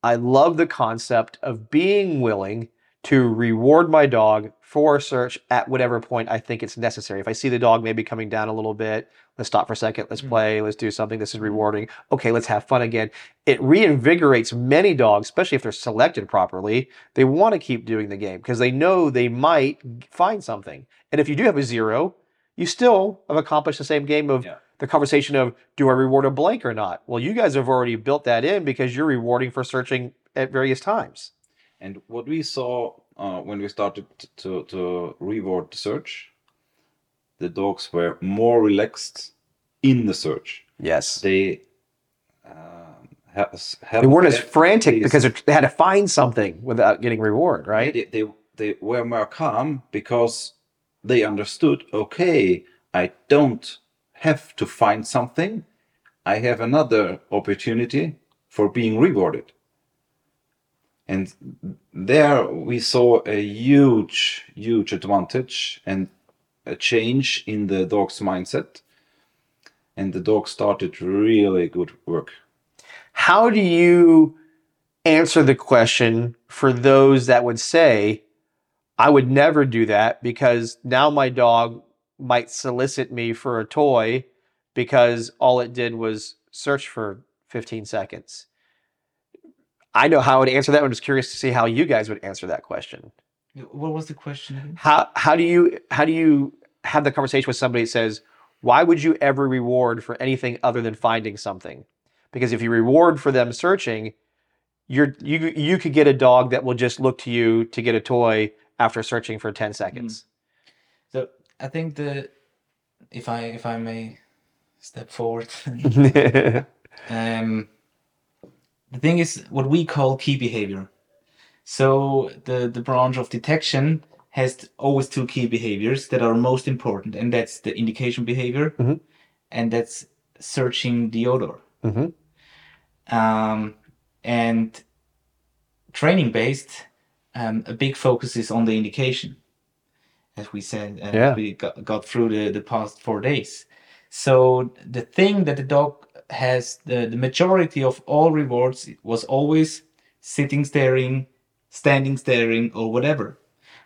I love the concept of being willing to reward my dog for a search at whatever point I think it's necessary. If I see the dog maybe coming down a little bit, let's stop for a second, let's Mm. play, let's do something. This is rewarding. Okay, let's have fun again. It reinvigorates many dogs, especially if they're selected properly. They want to keep doing the game because they know they might find something. And if you do have a zero, you still have accomplished the same game of Yeah. the conversation of do I reward a blank or not? Well, you guys have already built that in because you're rewarding for searching at various times. And what we saw uh, when we started to, to reward the search, the dogs were more relaxed in the search. Yes. They uh, They weren't as frantic because they had to find something without getting reward, right? They, they, they were more calm because they understood okay, I don't have to find something, I have another opportunity for being rewarded. And there we saw a huge, huge advantage and a change in the dog's mindset. And the dog started really good work. How do you answer the question for those that would say, I would never do that because now my dog might solicit me for a toy because all it did was search for 15 seconds? I know how I would answer that. I'm just curious to see how you guys would answer that question. What was the question how how do you how do you have the conversation with somebody that says why would you ever reward for anything other than finding something? Because if you reward for them searching you're you you could get a dog that will just look to you to get a toy after searching for 10 seconds. So I think the if I if I may step forward, um, the thing is what we call key behavior. So the the branch of detection has always two key behaviors that are most important, and that's the indication behavior, Mhm. and that's searching the odor. Mhm. Um, and training based, um, a big focus is on the indication, as we said, as Yeah. we got, got through the, the past four days. So the thing that the dog has, the, the majority of all rewards was always sitting staring, standing staring, or whatever.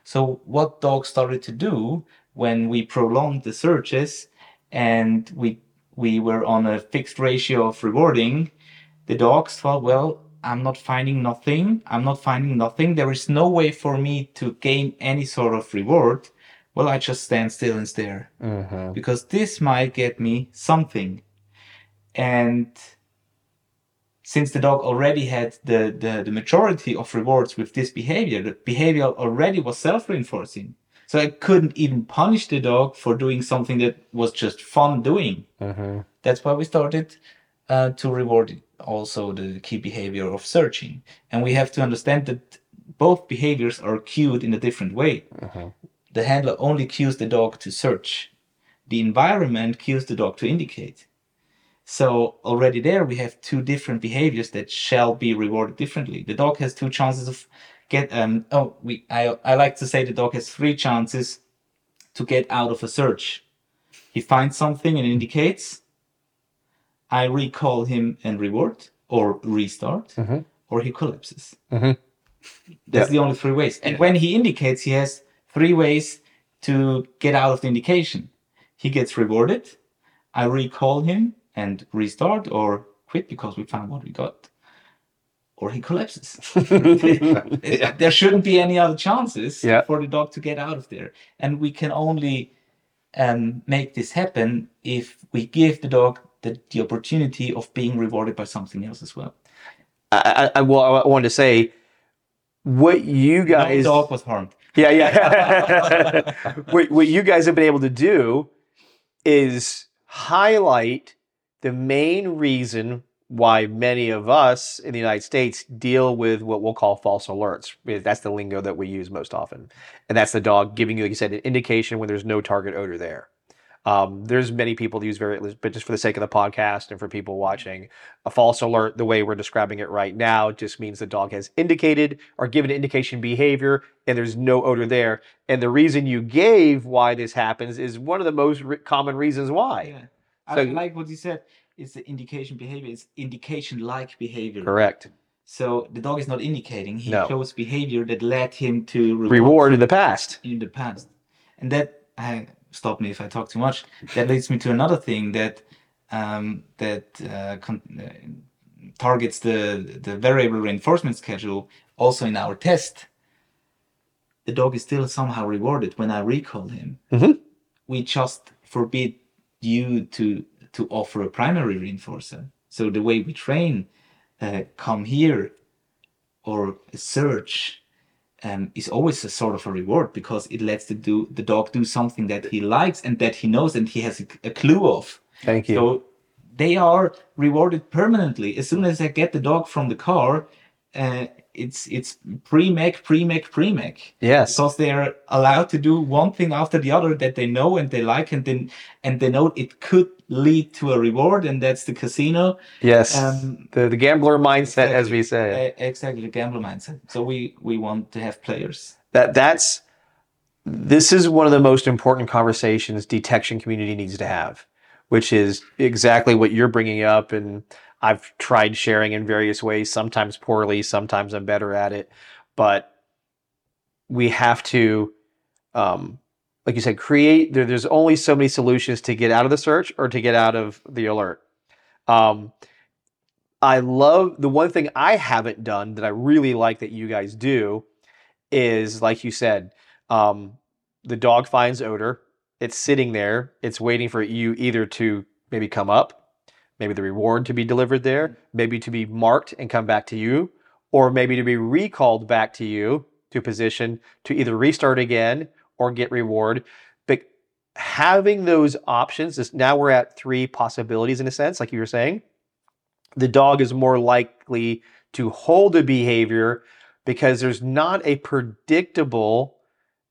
So what dogs started to do when we prolonged the searches and we we were on a fixed ratio of rewarding, the dogs thought, well, I'm not finding nothing. I'm not finding nothing. There is no way for me to gain any sort of reward. Well, I just stand still and stare Mhm. because this might get me something. And since the dog already had the, the, the majority of rewards with this behavior, the behavior already was self reinforcing. So I couldn't even punish the dog for doing something that was just fun doing. Mhm. That's why we started uh, to reward also the key behavior of searching. And we have to understand that both behaviors are cued in a different way. Mhm. The handler only cues the dog to search. The environment cues the dog to indicate. So already there we have two different behaviors that shall be rewarded differently. The dog has two chances of get um oh we I I like to say the dog has three chances to get out of a search. He finds something and indicates. I recall him and reward or restart Mhm. or he collapses. Mhm. That's the only three ways. And when he indicates, he has three ways to get out of the indication. He gets rewarded. I recall him and restart or quit because we found what we got. or he collapses. there shouldn't be any other chances Yeah. for the dog to get out of there. And we can only um, make this happen if we give the dog the, the opportunity of being rewarded by something else as well. I, I, I, well, I wanted to say what you guys. no dog was harmed. Yeah, yeah. what, what you guys have been able to do is highlight the main reason why many of us in the United States deal with what we'll call false alerts. That's the lingo that we use most often. And that's the dog giving you, like you said, an indication when there's no target odor there. Um, there's many people that use very, but just for the sake of the podcast and for people watching, a false alert, the way we're describing it right now, just means the dog has indicated or given indication behavior and there's no odor there. And the reason you gave why this happens is one of the most re- common reasons why. Yeah. I So- like what you said. It's the indication behavior. It's indication like behavior. Correct. So the dog is not indicating. He No. shows behavior that led him to Reward in the past. in the past. And that uh, stop me if I talk too much. That leads me to another thing that um, that uh, con- uh, targets the the variable reinforcement schedule. Also in our test, the dog is still somehow rewarded when I recall him. Mhm. We just forbid you to to offer a primary reinforcer. So the way we train, uh, come here, or search um, is always a sort of a reward because it lets the do the dog do something that he likes and that he knows and he has a, a clue of. Thank you. So they are rewarded permanently as soon as I get the dog from the car. Uh, it's it's Premack, Premack, Premack yes. because they are allowed to do one thing after the other that they know and they like and then and they know it could lead to a reward and that's the casino. yes. Um, the, the gambler mindset, as we say. Exactly, the gambler mindset. So we we want to have players. that that's this is one of the most important conversations detection community needs to have which is exactly what you're bringing up and i've tried sharing in various ways sometimes poorly sometimes i'm better at it but we have to um, like you said create there, there's only so many solutions to get out of the search or to get out of the alert um, i love the one thing i haven't done that i really like that you guys do is like you said, um, the dog finds odor. It's sitting there. It's waiting for you either to maybe come up, maybe the reward to be delivered there, maybe to be marked and come back to you, or maybe to be recalled back to you to position to either restart again or get reward. But having those options is now we're at three possibilities in a sense, like you were saying. The dog is more likely to hold a behavior because there's not a predictable,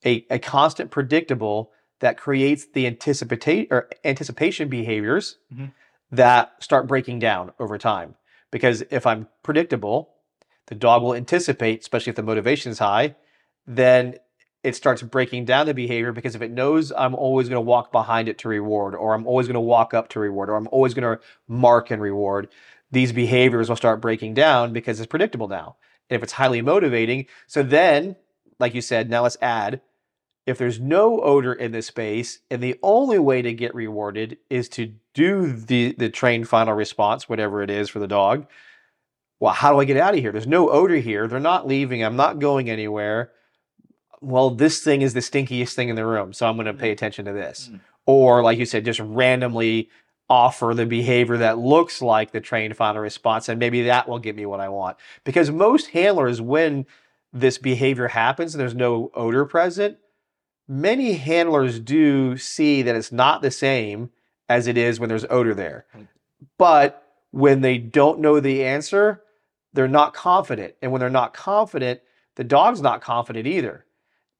a, a constant predictable that creates the anticipation or anticipation behaviors Mhm. That start breaking down over time. Because if I'm predictable, the dog will anticipate, especially if the motivation is high, then it starts breaking down the behavior because if it knows I'm always going to walk behind it to reward, or I'm always going to walk up to reward, or I'm always going to mark and reward, these behaviors will start breaking down because it's predictable now. And if it's highly motivating, so then, like you said, now let's add if there's no odor in this space, and the only way to get rewarded is to do the the trained final response, whatever it is for the dog. Well, how do I get out of here? There's no odor here. They're not leaving. I'm not going anywhere. Well, this thing is the stinkiest thing in the room, so I'm going to pay attention to this. Mm. Or, like you said, just randomly offer the behavior that looks like the trained final response, and maybe that will get me what I want. Because most handlers, when this behavior happens and there's no odor present, many handlers do see that it's not the same as it is when there's odor there. But when they don't know the answer, they're not confident. And when they're not confident, the dog's not confident either.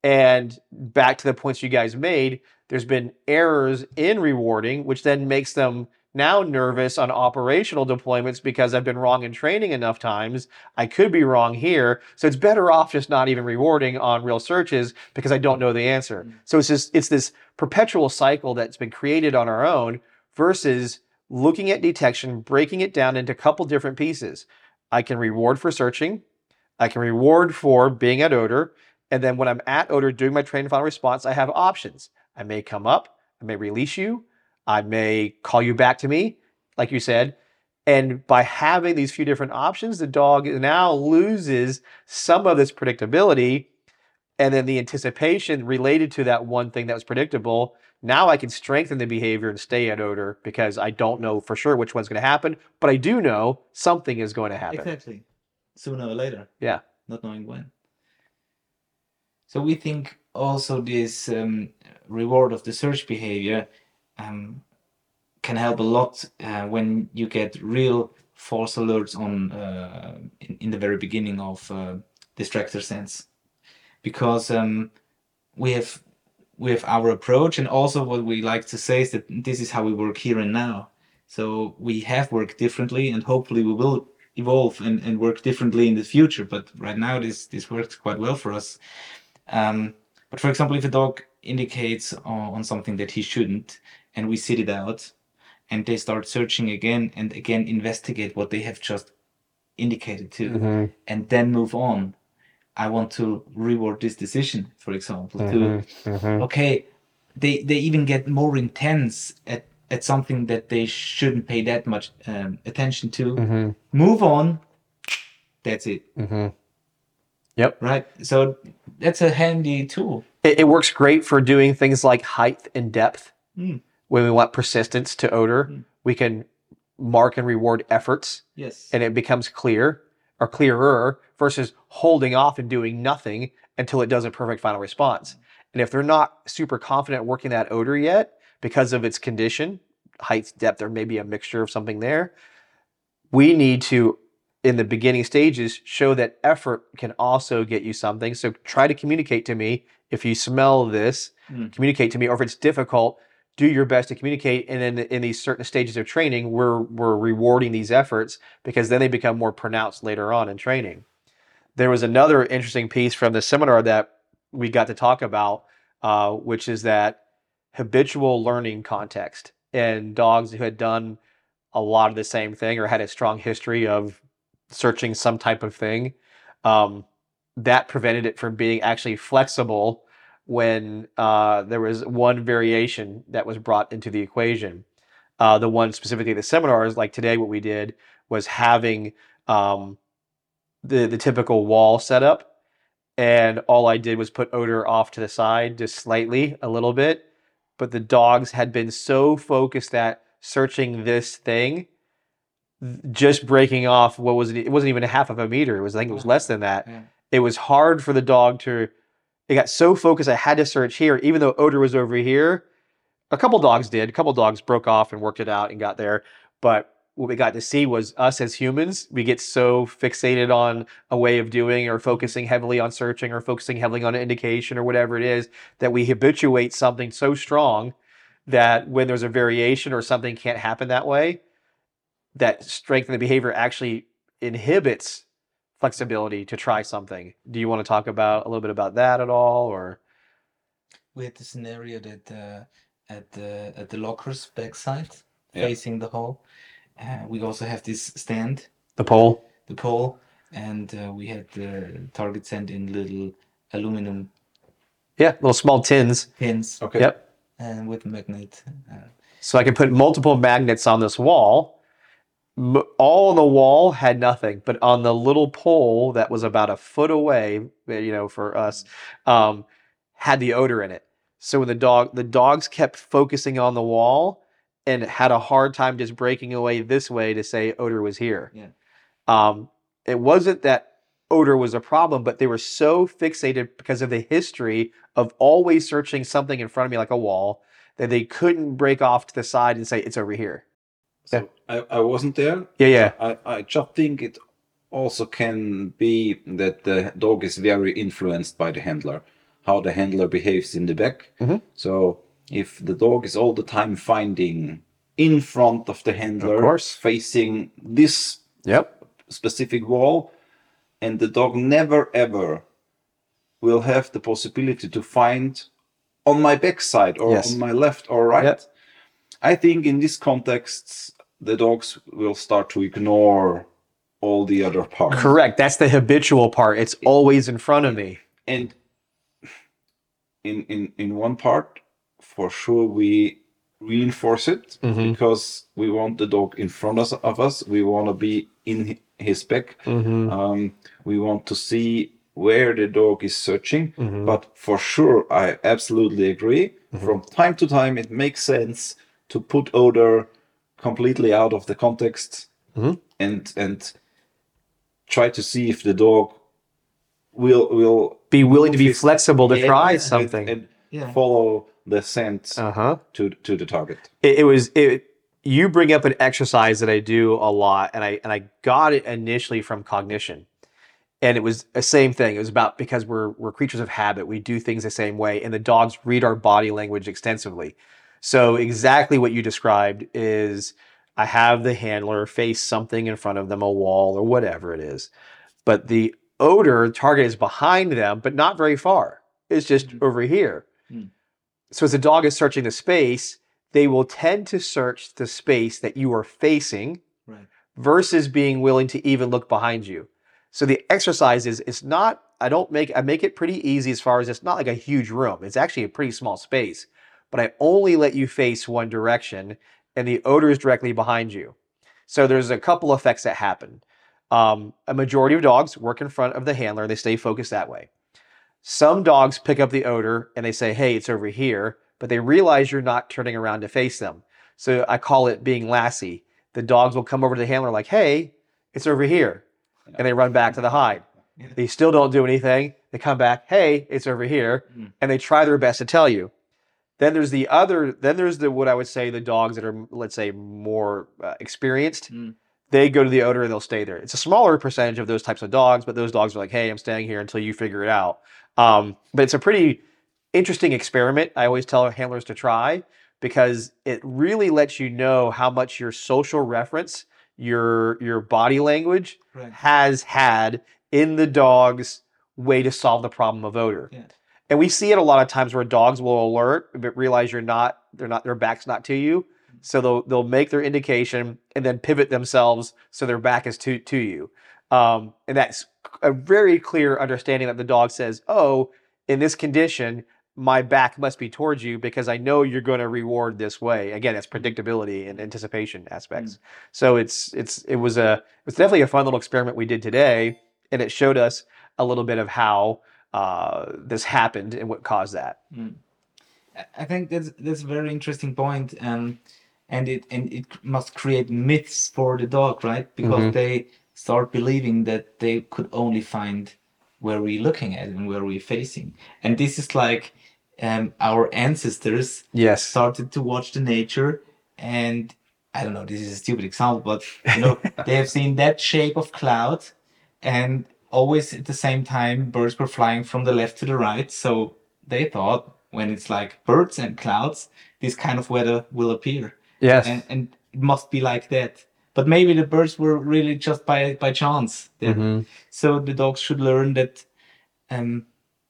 And back to the points you guys made, there's been errors in rewarding, which then makes them now nervous on operational deployments because I've been wrong in training enough times. I could be wrong here. So it's better off just not even rewarding on real searches because I don't know the answer. Mm. So it's just it's this perpetual cycle that's been created on our own versus looking at detection, breaking it down into a couple different pieces. I can reward for searching. I can reward for being at odor. And then when I'm at odor doing my train and final response, I have options. I may come up, I may release you, I may call you back to me, like you said. And by having these few different options, the dog now loses some of this predictability and then the anticipation related to that one thing that was predictable. Now I can strengthen the behavior and stay at odor because I don't know for sure which one's going to happen, but I do know something is going to happen. Exactly. Sooner or later. Yeah. Not knowing when. So we think also this um, reward of the search behavior um, can help a lot uh, when you get real false alerts on uh, in, in the very beginning of uh, distractor sense. Because um, we have we have our approach and also what we like to say is that this is how we work here and now. So we have worked differently and hopefully we will evolve and, and work differently in the future but right now this this works quite well for us. Um, but for example if a dog indicates on, on something that he shouldn't and we sit it out and they start searching again and again investigate what they have just indicated to Mm-hmm. and then move on i want to reward this decision for example to Mm-hmm. okay they they even get more intense at at something that they shouldn't pay that much um, attention to Mm-hmm. move on that's it Mm-hmm. Yep. right so that's a handy tool It, it works great for doing things like height and depth. Mm. When we want persistence to odor, Mm. we can mark and reward efforts yes and it becomes clear or clearer versus holding off and doing nothing until it does a perfect final response. And if they're not super confident working that odor yet because of its condition, height, depth, or maybe a mixture of something there, we need to, in the beginning stages, show that effort can also get you something. So try to communicate to me if you smell this, Mm. communicate to me, or if it's difficult, do your best to communicate. And then in these certain stages of training, we're we're rewarding these efforts because then they become more pronounced later on in training. There was another interesting piece from the seminar that we got to talk about, uh, which is that habitual learning context and dogs who had done a lot of the same thing or had a strong history of searching some type of thing. Um, that prevented it from being actually flexible when uh, there was one variation that was brought into the equation. Uh, the one specifically the seminars, like today, what we did was having um, the the typical wall setup, and all I did was put odor off to the side just slightly, a little bit. But the dogs had been so focused at searching this thing, just breaking off what was it? It wasn't even a half of a meter. It was I think it was less than that Yeah. it was hard for the dog to it got so focused i had to search here even though odor was over here. A couple dogs did a couple dogs broke off and worked it out and got there. But what we got to see was us as humans we get so fixated on a way of doing or focusing heavily on searching or focusing heavily on an indication or whatever it is that we habituate something so strong that when there's a variation or something can't happen that way that strength in the behavior actually inhibits flexibility to try something. Do you want to talk about a little bit about that at all, or we had the scenario that uh, at the at the locker's backside Yeah. facing the hall uh, we also have this stand the pole? the pole and uh, we had the target scent in little aluminum Yeah, little small tins. pins Okay. Yep. and with magnet uh, So I can put multiple magnets on this wall. M- All on the wall had nothing, but on the little pole that was about a foot away, uh, you know, for us, um, had the odor in it. So when the dog, the dogs kept focusing on the wall and had a hard time just breaking away this way to say odor was here. Yeah. Um, it wasn't that odor was a problem, but they were so fixated because of the history of always searching something in front of me like a wall that they couldn't break off to the side and say it's over here. So I, I wasn't there. Yeah, yeah. I, I just think it also can be that the dog is very influenced by the handler, how the handler behaves in the back. Mhm. So if the dog is all the time finding in front of the handler, course. facing this Yep. specific wall, and the dog never ever will have the possibility to find on my backside or Yes. on my left or right. Yep. I think in this context, the dogs will start to ignore all the other parts. Correct. That's the habitual part. It's always in front of me. And in, in, in one part, for sure, we reinforce it Mhm. because we want the dog in front us- of us. We want to be in his back. Mm-hmm. Um, we want to see where the dog is searching. Mhm. But for sure, I absolutely agree. Mm-hmm. From time to time, it makes sense to put odor completely out of the context Mhm. and and try to see if the dog will will Be willing to be flexible to Yeah, try and- something. and Yeah. follow the scent Uh huh. to to the target. it, it was it you bring up an exercise that I do a lot and I and I got it initially from cognition. And it was the same thing. It was about because we're we're creatures of habit. We do things the same way and the dogs read our body language extensively. So exactly what you described is I have the handler face something in front of them, a wall or whatever it is. But the odor target is behind them, but not very far. It's just Mhm. over here. Mm. So as the dog is searching the space, they will tend to search the space that you are facing Right. versus being willing to even look behind you. So the exercise is it's not I don't make I make it pretty easy as far as it's not like a huge room. It's actually a pretty small space, but I only let you face one direction and the odor is directly behind you. So there's a couple effects that happen. Um, a majority of dogs work in front of the handler. They stay focused that way. Some dogs pick up the odor and they say, "Hey, it's over here," but they realize you're not turning around to face them. So I call it being lassie. The dogs will come over to the handler like, "Hey, it's over here," and they run back to the hide. They still don't do anything. They come back, "Hey, it's over here," Mm. and they try their best to tell you. Then there's the other. Then there's the what I would say the dogs that are let's say more uh, experienced. Mm. They go to the odor and they'll stay there. It's a smaller percentage of those types of dogs, but those dogs are like, "Hey, I'm staying here until you figure it out." Um, but it's a pretty interesting experiment. I always tell handlers to try because it really lets you know how much your social reference, your your body language Right. has had in the dog's way to solve the problem of odor. Yeah. And we see it a lot of times where dogs will alert but realize you're not they're not their back's not to you. So they'll they'll make their indication and then pivot themselves so their back is to to you. Um, and that's a very clear understanding that the dog says, "Oh, in this condition, my back must be towards you because I know you're going to reward this way." Again, it's predictability and anticipation aspects. So it's it's it was a it's definitely a fun little experiment we did today, and it showed us a little bit of how uh, this happened and what caused that. I- I think that's that's a very interesting point, um, and it and it must create myths for the dog, right? Because Mhm. they start believing that they could only find where we're looking at and where we're facing, and this is like um, our ancestors Yes. started to watch the nature, and I don't know, this is a stupid example, but you know they have seen that shape of cloud, and always at the same time birds were flying from the left to the right, so they thought when it's like birds and clouds, this kind of weather will appear. Yes. And and it must be like that. But maybe the birds were really just by by chance. Mhm. So the dogs should learn that um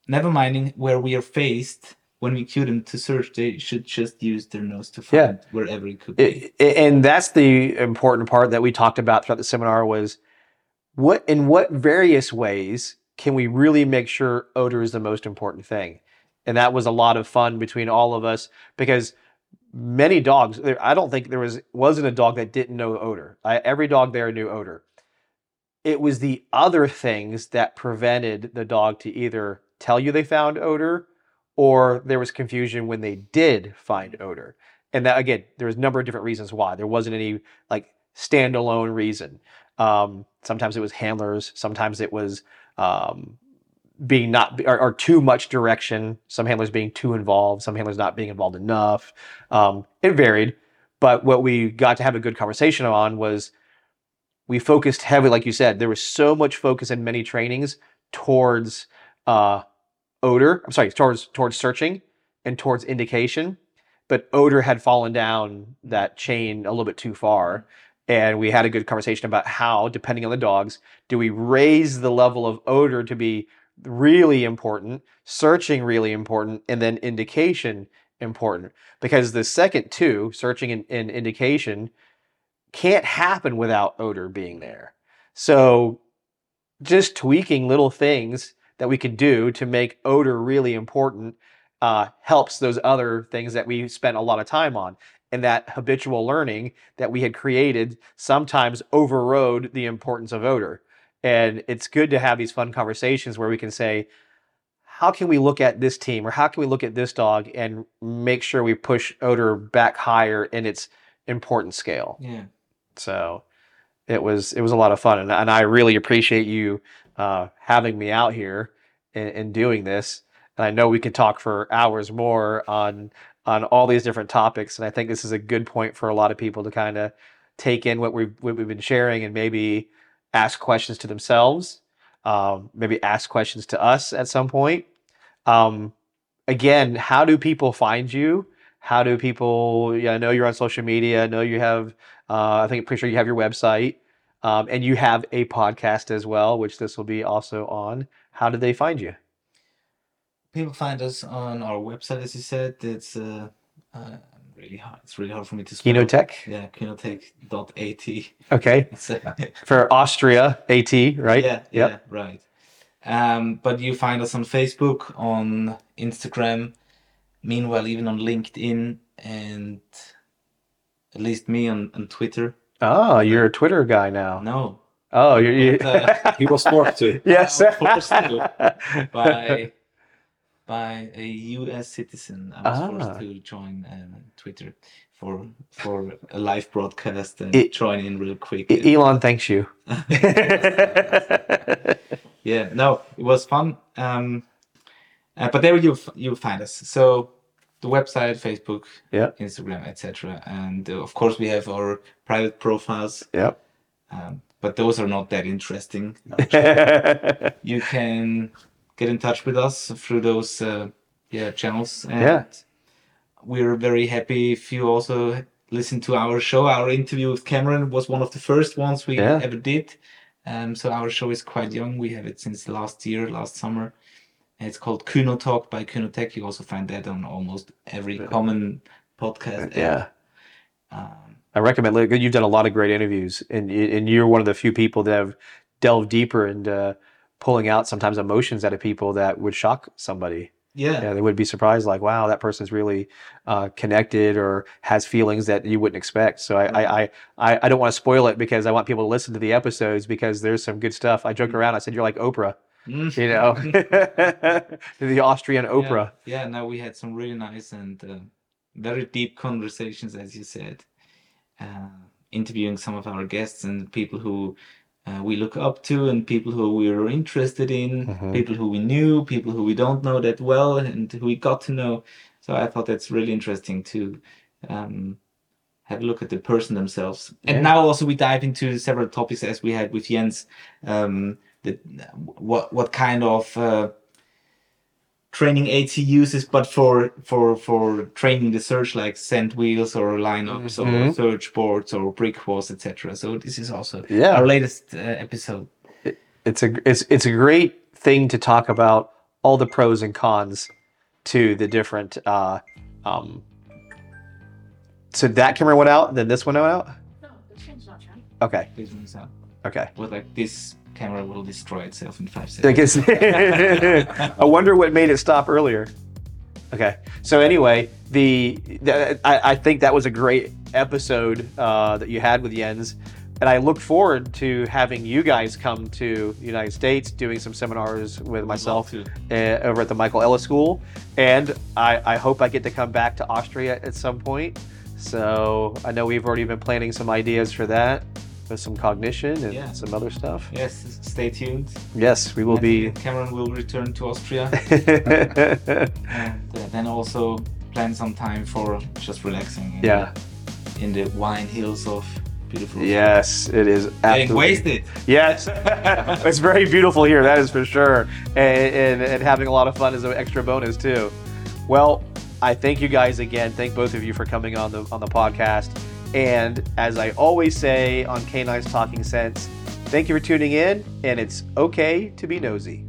never minding where we are faced, when we cue them to search, they should just use their nose to Yeah. find wherever it could be. I- I- and that's the important part that we talked about throughout the seminar was what in what various ways can we really make sure odor is the most important thing? And that was a lot of fun between all of us because many dogs i don't think there was wasn't a dog that didn't know odor. I, every dog there knew odor. It was the other things that prevented the dog to either tell you they found odor or there was confusion when they did find odor. And that again there was a number of different reasons why. There wasn't any like standalone reason um, sometimes it was handlers sometimes it was um, being not or, or too much direction some handlers being too involved some handlers not being involved enough. Um, it varied but what we got to have a good conversation on was we focused heavily like you said there was so much focus in many trainings towards uh, odor i'm sorry towards towards searching and towards indication but odor had fallen down that chain a little bit too far and we had a good conversation about how depending on the dogs do we raise the level of odor to be really important searching really important and then indication important because the second two searching and, and indication can't happen without odor being there so just tweaking little things that we could do to make odor really important uh, helps those other things that we spent a lot of time on. And that habitual learning that we had created sometimes overrode the importance of odor. And it's good to have these fun conversations where we can say, how can we look at this team or how can we look at this dog and make sure we push odor back higher in its importance scale? Yeah. So it was it was a lot of fun, and, and I really appreciate you uh, having me out here and, and doing this. And I know we could talk for hours more on on all these different topics, and I think this is a good point for a lot of people to kind of take in what we've what we've been sharing and maybe ask questions to themselves, um, maybe ask questions to us at some point. Um, again, how do people find you? How do people? Yeah, I know you're on social media. I know you have. Uh, I think pretty sure you have your website, um, and you have a podcast as well, which this will be also on. How do they find you? People find us on our website, as you said. It's uh, uh really hard. It's really hard for me to spell. Kynotec. Yeah, kynotec.at. Okay, It's, uh, for Austria, AT, right? Yeah, Yep. yeah, right. Um, but you find us on Facebook, on Instagram, meanwhile even on LinkedIn, and at least me on, on Twitter. Oh, you're a Twitter guy now. No, Oh, you're. You... But, uh, He was forced to. yes. Forced to. by by a U.S. citizen. I was Ah. forced to join um, Twitter for for a live broadcast and It- join in real quick. E- Elon thanks you. yeah, no, it was fun. Um, uh, but there you you find us. So the website, Facebook, Yeah. Instagram, etc. And uh, of course we have our private profiles, yep. um, but those are not that interesting. You can get in touch with us through those uh, yeah channels. And Yeah. we're very happy if you also listen to our show. Our interview with Cameron was one of the first ones we Yeah. ever did. Um, so our show is quite young. We have it since last year, last summer. And it's called Kynotalk by Kynotec. You also find that on almost every common podcast. yeah. Um, I recommend. You've done a lot of great interviews, and and you're one of the few people that have delved deeper into pulling out sometimes emotions out of people that would shock somebody. yeah. Yeah, they would be surprised, like, wow, that person's really uh, connected or has feelings that you wouldn't expect. So I, I, I, I, I don't want to spoil it because I want people to listen to the episodes because there's some good stuff. I joke around. I said you're like Oprah, Mm. you know, the Austrian Oprah. Yeah, yeah no, we had some really nice and uh, very deep conversations, as you said, uh, interviewing some of our guests and people who uh, we look up to and people who we are interested in, Mhm. people who we knew, people who we don't know that well, and who we got to know. So I thought that's really interesting to um, have a look at the person themselves. And now also we dive into several topics as we had with Jens. Um, the, what what kind of uh, training AT uses, but for for for training the search like scent wheels or lineups or Mhm. search boards or brick walls, etc. So this is also Yeah. our latest uh, episode. It's a it's it's a great thing to talk about all the pros and cons to the different. Uh, um, so that camera went out, then this one went out. No, the screen's not showing. Okay, This one's out. okay. With like this camera will destroy itself in five seconds. I guess. I wonder what made it stop earlier. Okay. So anyway, the, the I, I think that was a great episode uh, that you had with Jens, and I look forward to having you guys come to the United States, doing some seminars with myself uh, over at the Michael Ellis School, and I, I hope I get to come back to Austria at some point. So I know we've already been planning some ideas for that, with some cognition and Yeah. some other stuff. Yes, stay tuned. Yes, we will be. Cameron will return to Austria and uh, then also plan some time for just relaxing. In yeah. The, in the wine hills of beautiful. Yes, it is absolutely. wasted. Yes, it's very beautiful here. That is for sure, and, and and having a lot of fun is an extra bonus too. Well, I thank you guys again. Thank both of you for coming on the on the podcast. And as I always say on Canines Talking Scents, thank you for tuning in. And it's okay to be nosy.